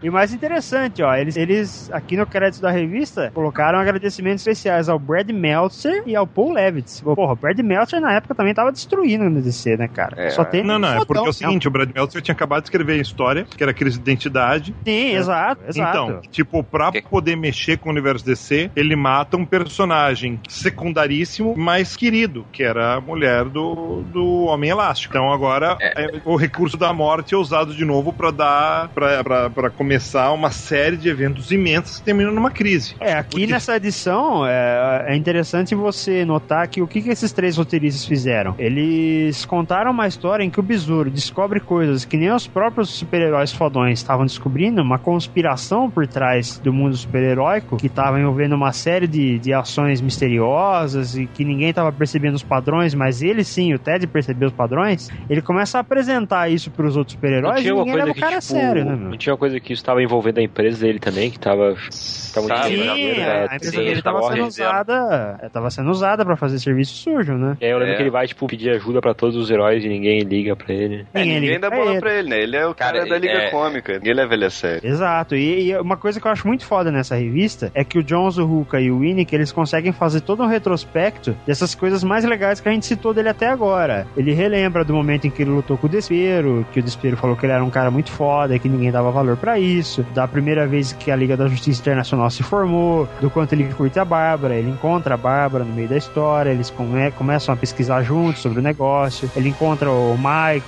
E o mais interessante, ó, eles, eles aqui no crédito da revista colocaram agradecimentos especiais ao Brad Meltzer e ao Paul Levitz. Porra, o Brad Meltzer na época também tava destruindo no DC, né, cara? É. Só tem Não, não, é porque é o seguinte, o Brad Meltzer tinha acabado de escrever a história, que era crise de identidade. Sim, exato, exato. Então, tipo, pra poder mexer com o universo DC, ele mata um personagem secundaríssimo, mas querido, que era a mulher do, do Homem Elástico. Então agora é, o recurso da morte é usado de novo pra dar, pra, pra, pra começar uma série de eventos imensos que terminam numa crise. É, aqui Porque- nessa edição é, é interessante você notar que o que, que esses três roteiristas fizeram? Eles contaram uma história em que o Besouro descobre coisas que nem os próprios super-heróis fodões estavam descobrindo, uma conspiração por trás do mundo super-heróico que estava envolvendo uma série de, de ações misteriosas e que ninguém estava percebendo os padrões, mas ele sim, o Ted percebeu os padrões. Ele começa a apresentar isso para os outros super-heróis e tinha uma ninguém leva coisa o que, cara a tipo, sério, né, meu? não tinha uma coisa que isso estava envolvendo a empresa dele também, que tava, tava Sim, a empresa sim, dele ele estava tava sendo usada, estava sendo usada para fazer serviço sujo, né? E aí eu lembro É. que ele vai, tipo, pedir ajuda pra todos os heróis e ninguém liga pra ele. É, ninguém liga dá pra bola pra ele, né? Ele é o cara, Cara, da Liga é- Cômica. Ninguém leva ele a sério. Exato, e, e uma coisa que eu acho muito foda nessa revista é que o Jones, o Ruka e o Winnick, eles conseguem fazer todo um retrospecto dessas coisas mais legais que a gente citou dele até agora. Ele relembra do momento em que ele lutou com o Despero, que o Despero falou que ele era um cara muito foda, que ninguém dava valor pra isso, da primeira vez que a Liga da Justiça Internacional se formou, do quanto ele curte a Bárbara, ele encontra a Bárbara no meio da história, eles come- começam a pesquisar juntos sobre o negócio, ele encontra o Michael,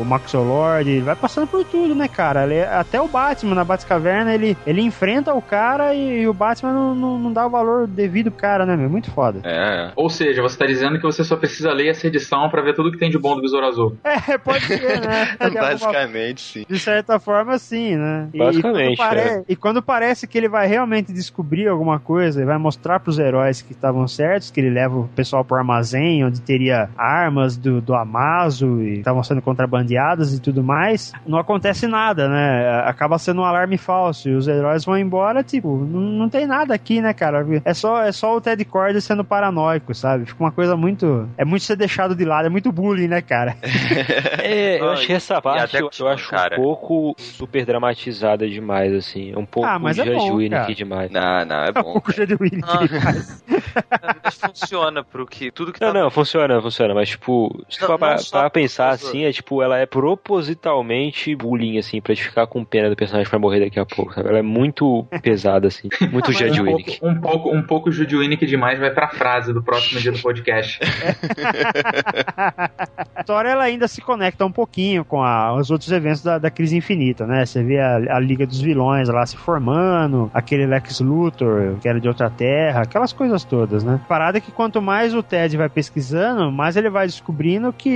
o Maxwell Lord, ele vai passando por tudo, né, cara? Ele- até o Batman na Batcaverna, ele, ele enfrenta o cara e, o Batman não, não, não dá o valor devido pro cara, né, meu? Muito foda. É, Ou seja, você tá dizendo que você só precisa ler essa edição pra ver tudo que tem de bom do Besouro Azul. [LAUGHS] É, pode ser, né? [LAUGHS] Basicamente, sim. De certa forma, sim, né? E- Basicamente, E quando, pare- é. e quando parece que ele vai realmente descobrir alguma coisa e vai mostrar pros heróis que estavam certos, que ele leva o pessoal pro armazém, onde teria armas do, do Amazo e estavam sendo contrabandeadas e tudo mais, não acontece nada, né? Acaba sendo um alarme falso e os heróis vão embora, tipo, não, não tem nada aqui, né, cara? É só, é só o Ted Cord sendo paranoico, sabe? Fica uma coisa muito. É muito ser deixado de lado, é muito bullying, né, cara? [LAUGHS] É, eu achei essa parte, até eu, eu acho cara. um pouco super dramatizada demais, assim. É um pouco Ah, mas é Judge bom, Winnick cara. demais. Não, não, é É [LAUGHS] um bom. pouco de Ah. demais. [LAUGHS] mas funciona pro que tudo que Não, tá não, funciona, funciona, mas tipo, se Não, for pra, pra pensar assim, é tipo, ela é propositalmente bullying, assim, pra te ficar com pena do personagem pra morrer daqui a pouco, sabe? Ela é muito [LAUGHS] pesada, assim, muito Judge um, Winnick. pouco, um pouco, um pouco Judy Winnick demais vai pra frase do próximo dia do podcast. [LAUGHS] a história ela ainda se conecta um pouquinho com a- os outros eventos da, da crise infinita, né? Você vê a, a Liga dos Vilões lá se formando, aquele Lex Luthor que era de outra terra, aquelas coisas todas. Todas, né? A parada é que quanto mais o Ted vai pesquisando, mais ele vai descobrindo que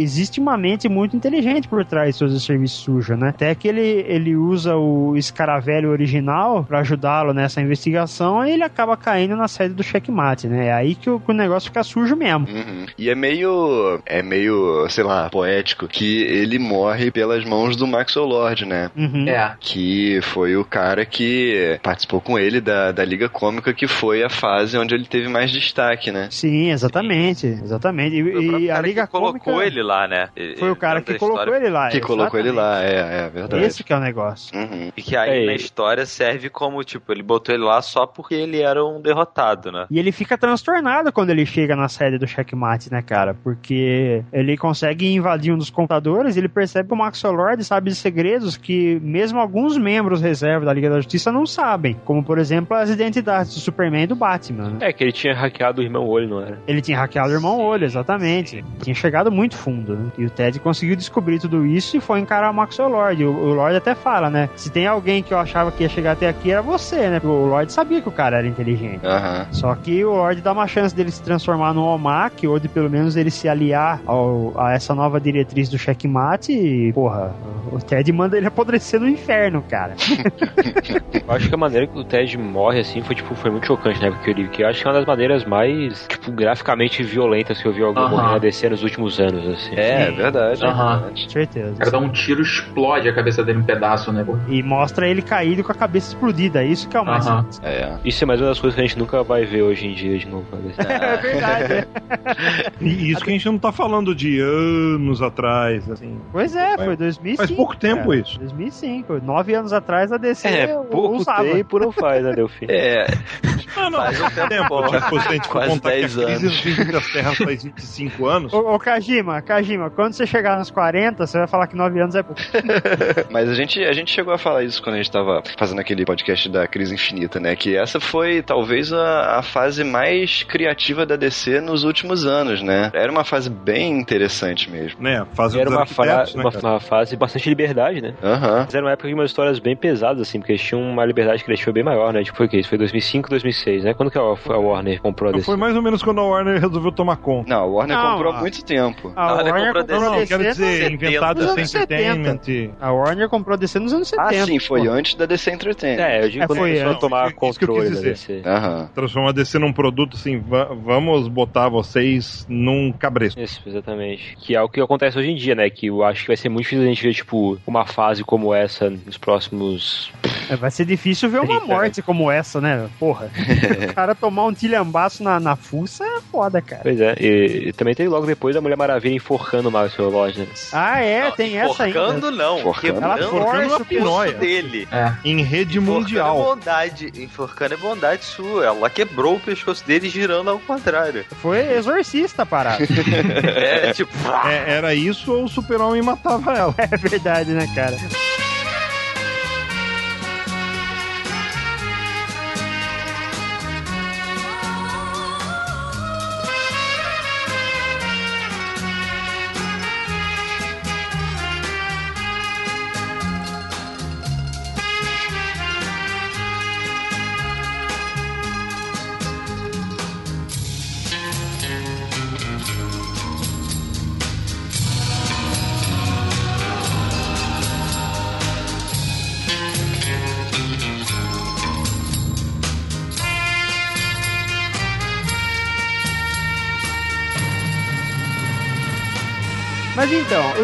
existe uma mente muito inteligente por trás de todo esse serviço sujo, né? Até que ele, ele usa o escaravelho original pra ajudá-lo nessa investigação e ele acaba caindo na sede do checkmate, né? É aí que o, que o negócio fica sujo mesmo. Uhum. E é meio. É meio, sei lá, poético que ele morre pelas mãos do Maxwell Lord, né? Uhum. É. Que foi o cara que participou com ele da, da Liga Cômica, que foi a fase onde ele teve mais destaque, né? Sim, exatamente. Exatamente. E, Foi o próprio e a cara Liga que colocou Cômica ele lá, né? foi o cara que colocou história. ele lá. Que colocou ele lá, é, é verdade. Esse que é o negócio. Uhum. E que aí É, na e- história serve como, tipo, ele botou ele lá só porque ele era um derrotado, né? E ele fica transtornado quando ele chega na sede do checkmate, né, cara? Porque ele consegue invadir um dos computadores e ele percebe que o Maxwell Lord sabe de segredos que mesmo alguns membros reserva da Liga da Justiça não sabem. Como, por exemplo, as identidades do Superman e do Batman, né? É, que ele tinha hackeado o irmão Olho, não era? Ele tinha hackeado o irmão Olho, exatamente. Tinha chegado muito fundo, né? E o Ted conseguiu descobrir tudo isso e foi encarar o Maxwell Lord. O, o Lord até fala, né? Se tem alguém que eu achava que ia chegar até aqui, era você, né? O Lord sabia que o cara era inteligente. Só que o Lord dá uma chance dele se transformar no Omak, ou de pelo menos ele se aliar ao- a essa nova diretriz do checkmate e, porra, o Ted manda ele apodrecer no inferno, cara. [LAUGHS] Eu acho que a maneira que o Ted morre, assim, foi, tipo, foi muito chocante, né? Porque eu li, que eu acho que é uma das maneiras mais, tipo, graficamente violentas que eu vi Aham. morrer na DC nos últimos anos, assim. É, é verdade. é Aham. verdade. Com certeza. O cara dá um tiro, explode a cabeça dele em pedaço, né? pô? E mostra ele caído com a cabeça explodida. Isso que é o mais. Aham. É. Isso é mais uma das coisas que a gente nunca vai ver hoje em dia de novo. na DC. É verdade. é. [LAUGHS] E isso que a gente não tá falando de anos atrás, assim. Pois é, foi 2005. Faz pouco tempo cara. isso. 2005. Nove anos atrás a DC É, pouco usava. tempo não faz, né, [LAUGHS] Delfim? É, Ah, não, Faz um tempo tempo. Tipo, se a gente for Quase contar que a 10 crise infinitas terras faz 25 anos, Ô, ô Kajima, Kajima, quando você chegar nos 40, você vai falar que 9 anos é pouco. [LAUGHS] Mas a gente, a gente chegou a falar isso quando a gente tava fazendo aquele podcast da Crise Infinita, né? Que essa foi talvez a, a fase mais criativa da DC nos últimos anos, né? Era uma fase bem interessante mesmo. né? Fase Era uma, fa né, uma, uma fase de bastante liberdade, né? Aham. Mas era uma época de umas histórias bem pesadas, assim, porque eles tinham uma liberdade criativa bem maior, né? Tipo, foi o quê? Isso foi 2005, 2006, né? Quando que a, a Warner comprou a Não, DC? Foi mais ou menos quando a Warner resolveu tomar conta. Não, a Warner Não, comprou há a- muito tempo. A Warner Warner comprou comprou Não, não, DC quero nos dizer, 70, inventado nos sem anos entertainment. A Warner comprou DC nos anos 70. Ah, sim, foi pô. antes da DC Entertainment. É, eu digo É, quando foi começou a antes. tomar Isso que eu controle quis da dizer. DC. Aham. Transformar a DC num produto assim, va- vamos botar vocês num cabresto. Isso, exatamente. Que é o que acontece hoje em dia, né? Que eu acho que vai ser muito difícil a gente ver, tipo, uma fase como essa nos próximos. É, Vai ser difícil ver uma morte como essa, né? Porra. [LAUGHS] o cara tomar um tilhambaço na, na fuça é foda, cara. Pois é, e, e também teve logo depois a Mulher Maravilha enforcando o Maxwell Lord, né? Ah, é, Não, tem essa ainda. Enforcando não, Enforcando. quebrando Ela o força uma pescoço pinóia. dele. Em rede Enforcando é mundial. bondade, enforcando é bondade sua. Ela quebrou o pescoço dele girando ao contrário. Foi exorcista a parada. [LAUGHS] É tipo, É, era isso ou o super-homem matava ela. [LAUGHS] é verdade, né, cara?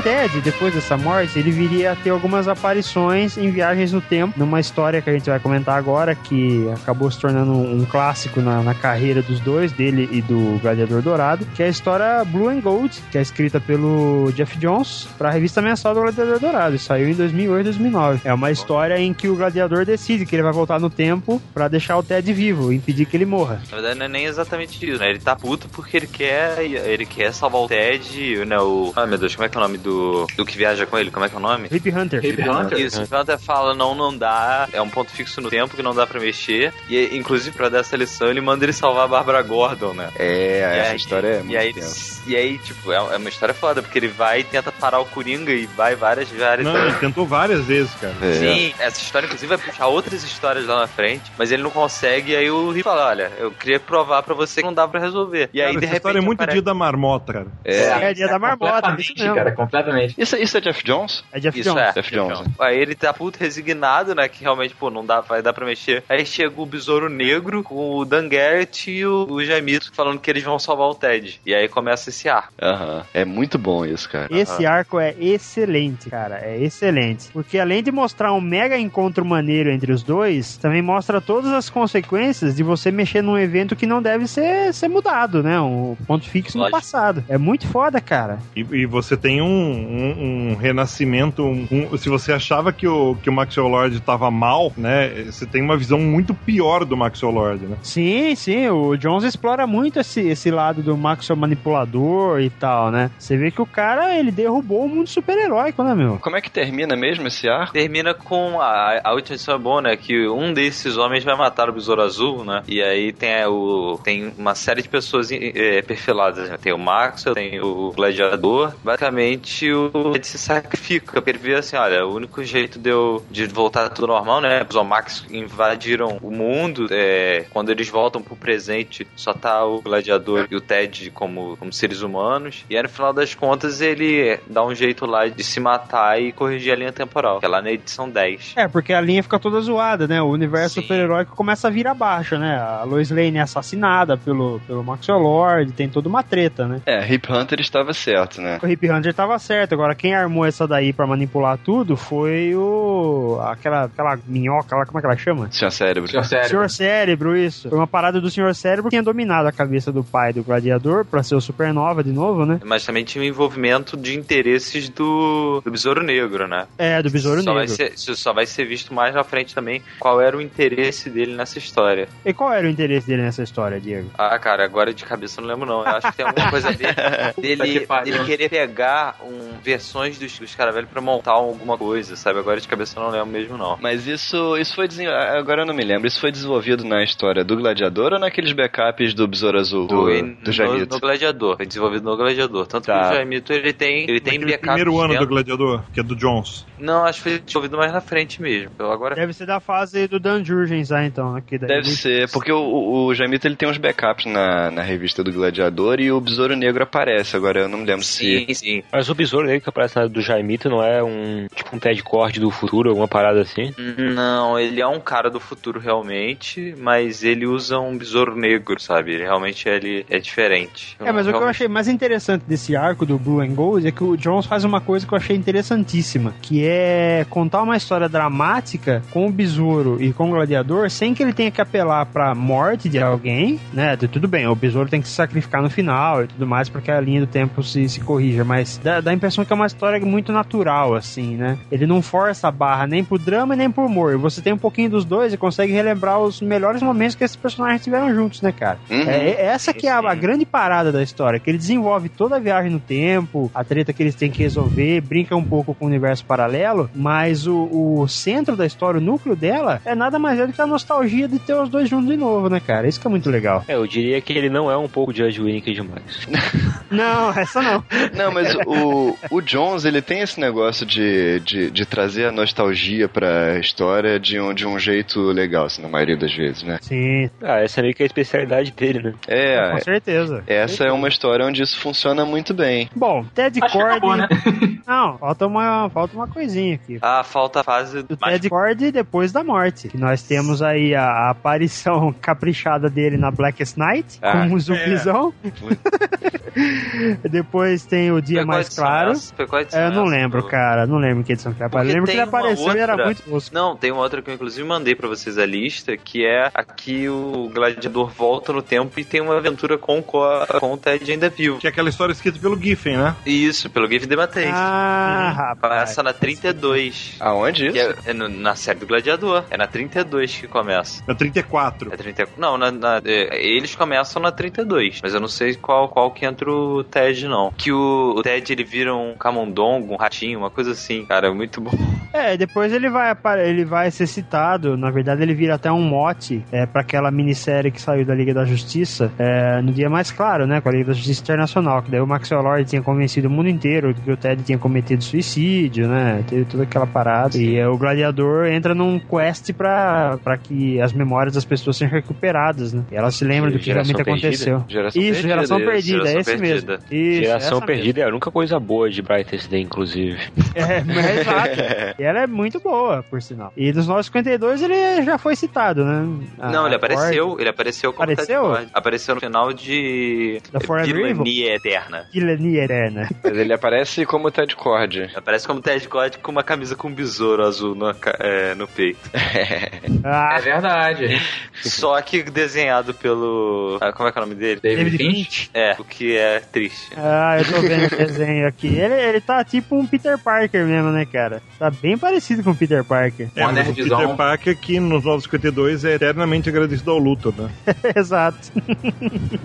Ted, depois dessa morte, ele viria a ter algumas aparições em viagens no tempo, numa história que a gente vai comentar agora, que acabou se tornando um, clássico na, na carreira dos dois, dele e do Gladiador Dourado, que é a história Blue and Gold, que é escrita pelo Jeff Jones para a revista mensal do Gladiador Dourado, e saiu em 2008 2009. É uma história em que o Gladiador decide que ele vai voltar no tempo para deixar o Ted vivo, impedir que ele morra. Na verdade, não é nem exatamente isso, né? Ele tá puto porque ele quer. Ele quer salvar o Ted, né? O. Ai meu Deus, Deus, como é que é o nome do, do que viaja com ele? Como é que é o nome? Hip Hunter. Hip Hunter? Isso, o Hunter fala, não, não dá, é um ponto fixo no tempo que não dá pra mexer. E, inclusive, pra dar essa lição, ele manda ele salvar a Bárbara Gordon, né? É, E essa aí- história é muito e aí, tensa. E aí, tipo, é é uma história foda, porque ele vai e tenta parar o Coringa e vai várias, várias. Não, ele tentou várias vezes, cara. É. Sim, essa história, inclusive, vai puxar outras histórias lá na frente, mas ele não consegue, e aí o Rick fala: olha, eu queria provar pra você que não dá pra resolver. E aí, Cara, de essa repente. história é muito aparece- dia da marmota, cara. É. É dia da marmota, isso Completamente, mesmo. cara, completamente. Isso, isso é Jeff Jones? É Jeff Isso Jones. é. Jeff Jones? Aí ele tá puto resignado, né? Que realmente, pô, não dá, vai dar pra mexer. Aí chega o Besouro Negro com o Dan Garrett e o, o Jaimito falando que eles vão salvar o Ted. E aí começa esse ar. Aham. É muito bom isso, cara. Esse arco é excelente, cara. É excelente. Porque além de mostrar um mega encontro maneiro entre os dois, também mostra todas as consequências de você mexer num evento que não deve ser, ser mudado, né? Um ponto fixo no Lógico. passado. É muito foda, cara. E, e você tem um, um- um renascimento. um- um- se você achava que o, que o Maxwell Lord tava mal, né? Você tem uma visão muito pior do Maxwell Lord, né? Sim, sim, o Jones explora muito esse, esse lado do Maxwell manipulador e tal, né? Você vê que o cara, ele derrubou o mundo super-heróico, né, meu? Como é que termina mesmo esse arco? Termina com a, a última edição é boa, né? Que um desses homens vai matar o Besouro Azul, né? E aí tem, é, o, tem uma série de pessoas é, perfiladas. Né? Tem o Maxwell, tem o Gladiador. Basicamente, o Ed se sacrifica. Porque ele vê assim: olha, o único jeito de eu de voltar tudo normal, né? Os Omax invadiram o mundo. é, quando eles voltam pro presente, só tá o Gladiador e o Ted como, como seres humanos. E aí, no final das contas, ele dá um jeito lá de se matar e corrigir a linha temporal. Que é lá na edição 10. É, porque a linha fica toda zoada, né? O universo super-heróico começa a vir abaixo, né? A Lois Lane é assassinada pelo, pelo Maxwell Lord, tem toda uma treta, né? É, Hip Hunter estava certo, né? O Hip Hunter tava certo, agora quem armou essa daí pra manipular tudo foi o. aquela, aquela minhoca lá, como é que ela chama? Tinha cérebro. Senhor sério. Senhor Cérebro, isso. Foi uma parada do Senhor Cérebro que tinha dominado a cabeça do pai do gladiador pra ser o Supernova de novo, né? Mas também tinha o envolvimento de interesses do, do Besouro Negro, né? É, do Besouro só Vai Negro. ser, isso só vai ser visto mais na frente também qual era o interesse dele nessa história. E qual era o interesse dele nessa história, Diego? Ah, cara, agora de cabeça eu não lembro não. Eu acho que tem alguma coisa [LAUGHS] dele, pariu. dele querer pegar um, versões dos, dos caras velhos pra montar alguma coisa, sabe? Agora de cabeça eu não lembro mesmo não. Mas isso, isso foi desen... agora eu não me lembro. Isso foi desenvolvido na história do Gladiador ou naqueles backups do Besouro Azul do, Foi do no, no Gladiador, foi desenvolvido no Gladiador. Tanto Tá. que o Jaimito ele tem, ele tem backup primeiro ano dentro- do Gladiador, que é do Jones. Não, acho que foi desenvolvido mais na frente mesmo. Eu agora Deve ser da fase do Dan Jurgens lá, então. né? Que daí Deve ser, porque o, o, Jaimito ele tem uns backups na, na revista do Gladiador e o Besouro Negro aparece. Agora eu não me lembro se. Sim, sim. Mas o besouro dele que aparece na do Jaimito não é um tipo um Ted Cord do futuro, alguma parada assim? Não, ele é um cara do futuro realmente, mas ele usa um besouro negro, sabe? Ele realmente ele é diferente. É, mas o que eu Realmente- achei mais interessante desse arco do Blue and Gold é que o Jones faz uma coisa que eu achei interessantíssima, que é contar uma história dramática com o besouro e com o gladiador sem que ele tenha que apelar pra morte de alguém, né? Tudo bem, o besouro tem que se sacrificar no final e tudo mais para que a linha do tempo se, se corrija, mas dá, dá a impressão que é uma história muito natural, assim, né? Ele não força a barra nem pro drama nem pro humor. Você tem um pouquinho dos dois e consegue relembrar os melhores momentos que esses personagens tiveram juntos, né, cara? Uhum. É, é essa que é a, a grande parada da história, que ele desenvolve toda a viagem no tempo, a treta que eles têm que resolver, brinca um pouco com o universo paralelo, mas o, o centro da história, o núcleo dela, é nada mais é do que a nostalgia de ter os dois juntos de novo, né, cara? Isso que é muito legal. É, eu diria que ele não é um pouco Judge Winnick demais. [LAUGHS] Não, essa não. [LAUGHS] Não, mas o, o Jones, ele tem esse negócio de, de, de trazer a nostalgia pra história de um, de um jeito legal, assim, na maioria das vezes, né? Sim, Ah, essa é meio que a especialidade dele, né? É, com certeza. essa é uma história onde isso funciona muito bem. Bom, Ted Acho Cord. acabou, né? [LAUGHS] Não, falta uma, falta uma coisinha aqui. Ah, falta a fase do mais Ted Cord depois da morte. Que nós temos aí a, a aparição [LAUGHS] caprichada dele na Blackest Night, Ah, como um zumbizão. [LAUGHS] depois tem o Dia Foi Mais Claro. essa? Foi qual edição É, eu não lembro, cara. Não lembro que edição que ele apareceu. Eu lembro que ele apareceu e era outra- muito tosco. Não, tem uma outra que eu inclusive mandei pra vocês a lista, que é aqui o gladiador volta no tempo e tem uma aventura com, com o Ted ainda vivo. Que é aquela história escrita pelo Giffen, né? Isso, pelo the Matrix. Ah, rapaz. Começa na 32. Aonde isso? É, é no- na série do Gladiador. É na 32 que começa. É 34. É 30, não, na- na- é, eles começam na 32, mas eu não sei qual, qual que entra o Ted, não. Que o, o Ted ele vira um camundongo, um ratinho, uma coisa assim, cara, muito bom. É, depois ele vai, ele vai ser citado, na verdade ele vira até um mote é, para aquela minissérie que saiu da Liga da Justiça, é, no dia mais claro, né, com a Liga da Justiça Internacional, que daí o Maxwell Lord tinha convencido o mundo inteiro que o Ted tinha cometido suicídio, né, teve toda aquela parada, e o Gladiador entra num quest pra, pra que as memórias das pessoas sejam recuperadas, né, e elas se lembram do que Geração realmente Perdida? aconteceu. Geração Isso, Perdida, Geração isso, Perdida, é esse Perdida. mesmo. Isso, Geração Perdida é a única coisa boa de Brightest Day, inclusive. [LAUGHS] É, é exato. [LAUGHS] E ela é muito boa, por sinal. E nos 952 ele já foi citado, né? A- não, ele apareceu, ele apareceu como Apareceu? Apareceu no final de Da Forever Vilania Eterna. Vilania Eterna. Mas ele aparece como Ted Cord. Aparece como Ted Kord com uma camisa com um besouro azul no, é, no peito. [LAUGHS] Ah, É verdade. Só que desenhado pelo. ah, como é que é o nome dele? David David Finch. Finch. É, o que é triste. Ah, eu tô vendo o [LAUGHS] desenho aqui. Ele, ele tá tipo um Peter Parker mesmo, né, cara? Tá bem parecido com o Peter Parker. É, mas o. Peter [LAUGHS] Parker que nos 952 é eternamente agradecido ao Luthor, né? Exato.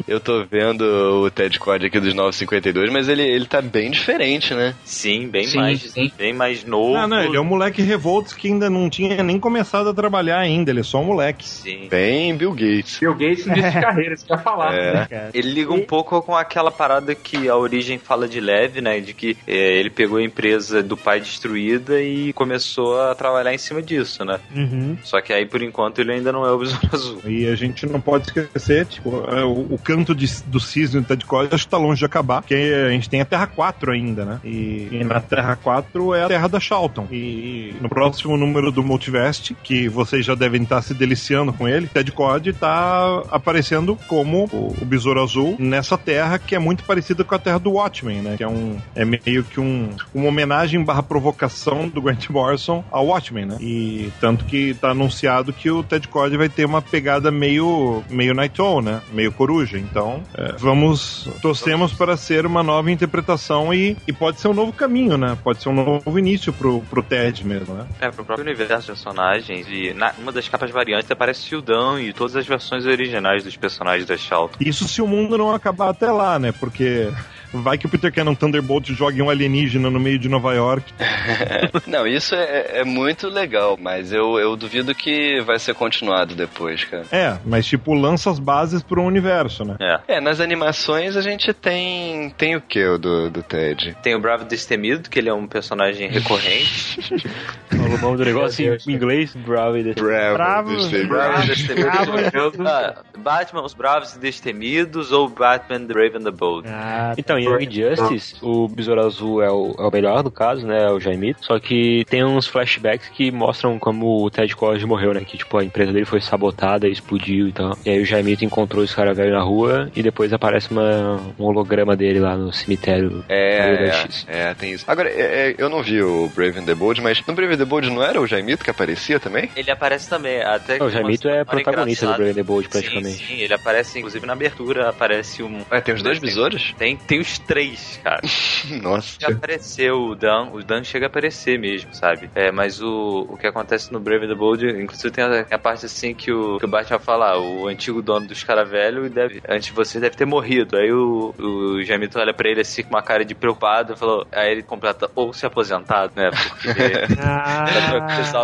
Eu tô vendo o Ted Cord aqui dos 952, mas ele, ele tá bem diferente, né? Sim, bem Sim, mais. sim. Bem mais novo. Não, não, ele é um moleque revoltos que ainda não tinha nem começado a trabalhar ainda, ele é só um moleque. Sim. Bem Bill Gates. Bill Gates no início de carreira, isso que eu falar. É. Cara. Ele liga um pouco com aquela parada que a origem fala de leve, né? De que é, ele pegou a empresa do pai destruída e começou a trabalhar em cima disso, né? Uhum. Só que aí, por enquanto, ele ainda não é o Besouro Azul. E a gente não pode esquecer, tipo, é, o, o canto de- do cisne do Ted Acho que tá longe de acabar, porque a gente tem a Terra 4 ainda, né? E, e na Terra 4 é a Terra da Charlton. E no próximo número do Multiverse, que vocês já devem estar se deliciando com ele, Ted Cord tá aparecendo como o, o Besouro Azul nessa Terra que é muito parecida com a Terra do Watchmen, né? Que é um é meio que um, uma homenagem barra provocação do Grant Morrison ao Watchmen, né? E tanto que tá anunciado que o Ted Cord vai ter uma pegada meio meio Night Owl, né? Meio coruja. Então, é, vamos torcemos para ser uma nova interpretação e, e pode ser um novo caminho, né? Pode ser um novo início pro, pro Ted mesmo, né? É, pro próprio universo de personagens. E na, uma das capas variantes aparece Sildão e todas as versões originais dos personagens da Charlton. Isso se o mundo não acabar até lá, né? Porque vai que o Peter Cannon Thunderbolt jogue um alienígena no meio de Nova York. [LAUGHS] Não, isso é, é muito legal, mas eu, eu duvido que vai ser continuado depois, cara. É, mas tipo, lança as bases pro universo, né? É. É, nas animações a gente tem. Tem o que do, do Ted? Tem o Bravo Destemido, que ele é um personagem recorrente. [LAUGHS] Fala o nome do negócio em inglês, Bravo e Bravo, Bravo Destemido. Bravo. Ah, Batman, os Bravos e Destemidos ou Batman, The Brave and the Bold. Ah, Então, em Young Justice, o Besouro Azul é o, é o melhor, no caso, né? É o Jaimito. Só que tem uns flashbacks que mostram como o Ted Cord morreu, né? Que, tipo, a empresa dele foi sabotada, explodiu e tal. E aí o Jaimito encontrou esse cara velho na rua e depois aparece uma, um holograma dele lá no cemitério. É, X. é, tem isso. Agora, é, é, eu não vi o Brave and the Bold, mas no Brave and the Bold não era o Jaimito que aparecia também? Ele aparece também, até O Jaimito é protagonista do. Brave and the Bold, Sim, praticamente. sim, ele aparece, inclusive na abertura, aparece um. É, tem os dois besouros? Tem, tem os três, cara. [LAUGHS] Nossa. Já apareceu o Dan, o Dan chega a aparecer mesmo, sabe? É, mas o, o que acontece no Brave and the Bold, inclusive tem a, a parte assim que o, que o Batman fala, ah, o antigo dono dos caras velhos deve, antes de você deve ter morrido. Aí o, o Jamito olha pra ele assim com uma cara de preocupado e falou, aí ele completa, ou se aposentado, né? Porque [LAUGHS] [LAUGHS] ah,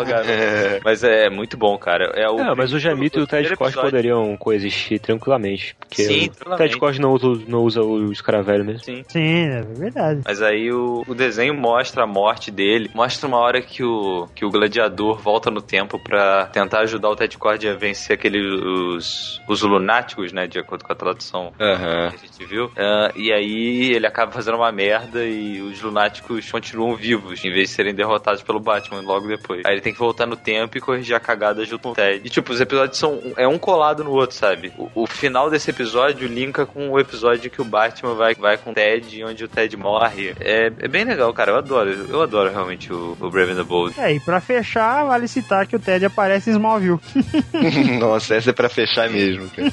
o. Mas é muito bom, cara. É o É, mas o Jamito e o Ted episódio. poderiam coexistir tranquilamente. Porque Sim, o Ted tranquilamente. Cord não usa, não usa os caras velhos mesmo. Sim. sim, é verdade. Mas aí o, o desenho mostra a morte dele, mostra uma hora que o, que o gladiador volta no tempo pra tentar ajudar o Ted Cord a vencer aqueles os, os lunáticos, né, de acordo com a tradução Aham. que a gente viu. Ah, e aí ele acaba fazendo uma merda e os lunáticos continuam vivos, em vez de serem derrotados pelo Batman logo depois. Aí ele tem que voltar no tempo e corrigir a cagada junto com o Ted. E tipo, os episódios são é um colado no outro, sabe? O, o final desse episódio linka com o episódio que o Batman vai, vai com o Ted, onde o Ted morre. É, é bem legal, cara. Eu adoro. Eu adoro realmente o, o Brave and the Bold. É, e pra fechar, vale citar que o Ted aparece em Smallville. [LAUGHS] [LAUGHS] Nossa, essa é pra fechar mesmo, cara.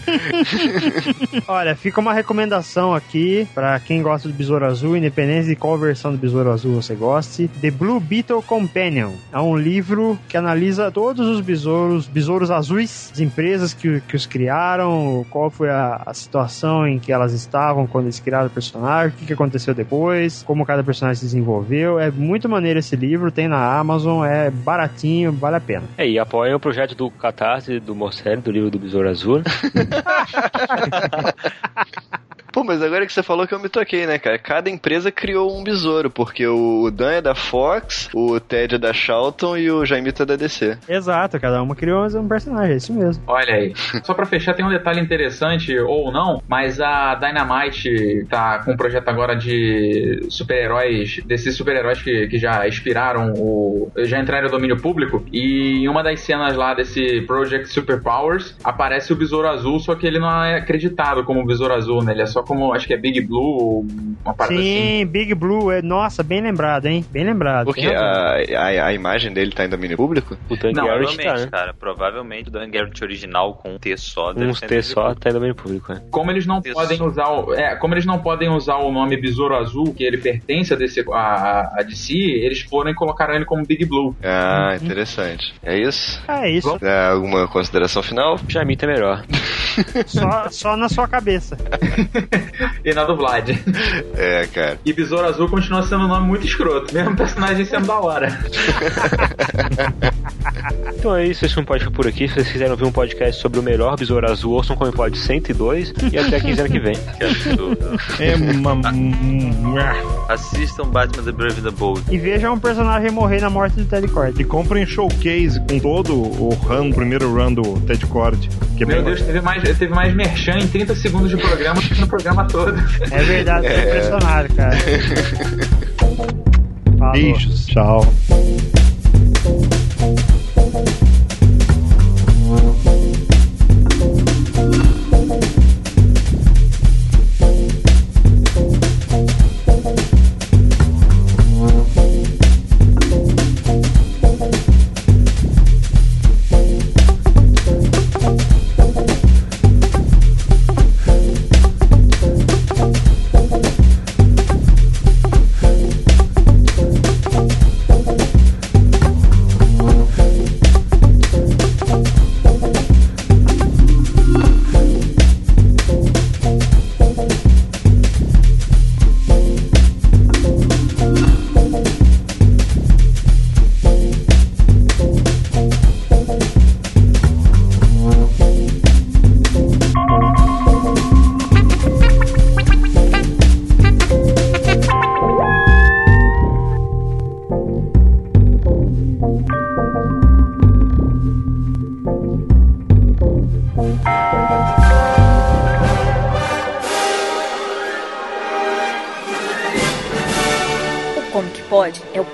[LAUGHS] Olha, fica uma recomendação aqui pra quem gosta do Besouro Azul, independente de qual versão do Besouro Azul você goste. The Blue Beetle Companion. É um livro que analisa todos os besouros, besouros azuis, as empresas que, que os criaram, qual foi a, a situação em que elas estavam quando eles criaram o personagem personagem, o que, que aconteceu depois, como cada personagem se desenvolveu. É muito maneiro esse livro, tem na Amazon, é baratinho, vale a pena. É, e apoia o projeto do Catarse, do Morcelli, do livro do Besouro Azul. [LAUGHS] Pô, mas agora que você falou que eu me toquei, né, cara? Cada empresa criou um besouro, porque o Dan é da Fox, o Ted é da Charlton e o Jaimito é da DC. Exato, cada uma criou um personagem, é isso mesmo. Olha aí. Só pra fechar, tem um detalhe interessante, ou não, mas a Dynamite tá com um projeto agora de super-heróis, desses super-heróis que, que já expiraram, o, já entraram no domínio público, e em uma das cenas lá desse Project Superpowers, aparece o Besouro Azul, só que ele não é acreditado como Besouro Azul, né? Ele é só como, acho que é Big Blue, uma parada Sim, assim. Big Blue, é, nossa, bem lembrado, hein? Bem lembrado. Porque a, a, a imagem dele tá em domínio público? O Dan Não, Garrett provavelmente, tá, né? cara. Provavelmente o Dan Garrett original com um T só. ser T só tá em domínio público, né? Como eles não Isso. podem usar o, é, como eles não podem usar o nome Besouro Azul, que ele pertence a DC, a, a DC, eles foram e colocaram ele como Big Blue. Ah, interessante. É isso? É isso, É, alguma consideração final? Jamita é melhor. [LAUGHS] só, só na sua cabeça. [LAUGHS] E na dublagem. É, cara. E Besouro Azul continua sendo um nome muito escroto, mesmo personagem sendo da hora. [LAUGHS] Então é isso, esse não pode ficar por aqui. Se vocês quiserem ouvir um podcast sobre o melhor Besouro Azul, ouçam como pode 102 e até quinzena que vem. Que absurdo. É uma... Assistam Batman The Brave and the Bold. E veja um personagem morrer na morte do Ted Cord. E comprem showcase com todo o run, o primeiro run do Ted Cord. Que é Meu bem Deus, teve mais, teve mais merchan em 30 segundos de programa do que no programa todo. É verdade, tô impressionado, cara. [LAUGHS] Falou. Beijos. Tchau.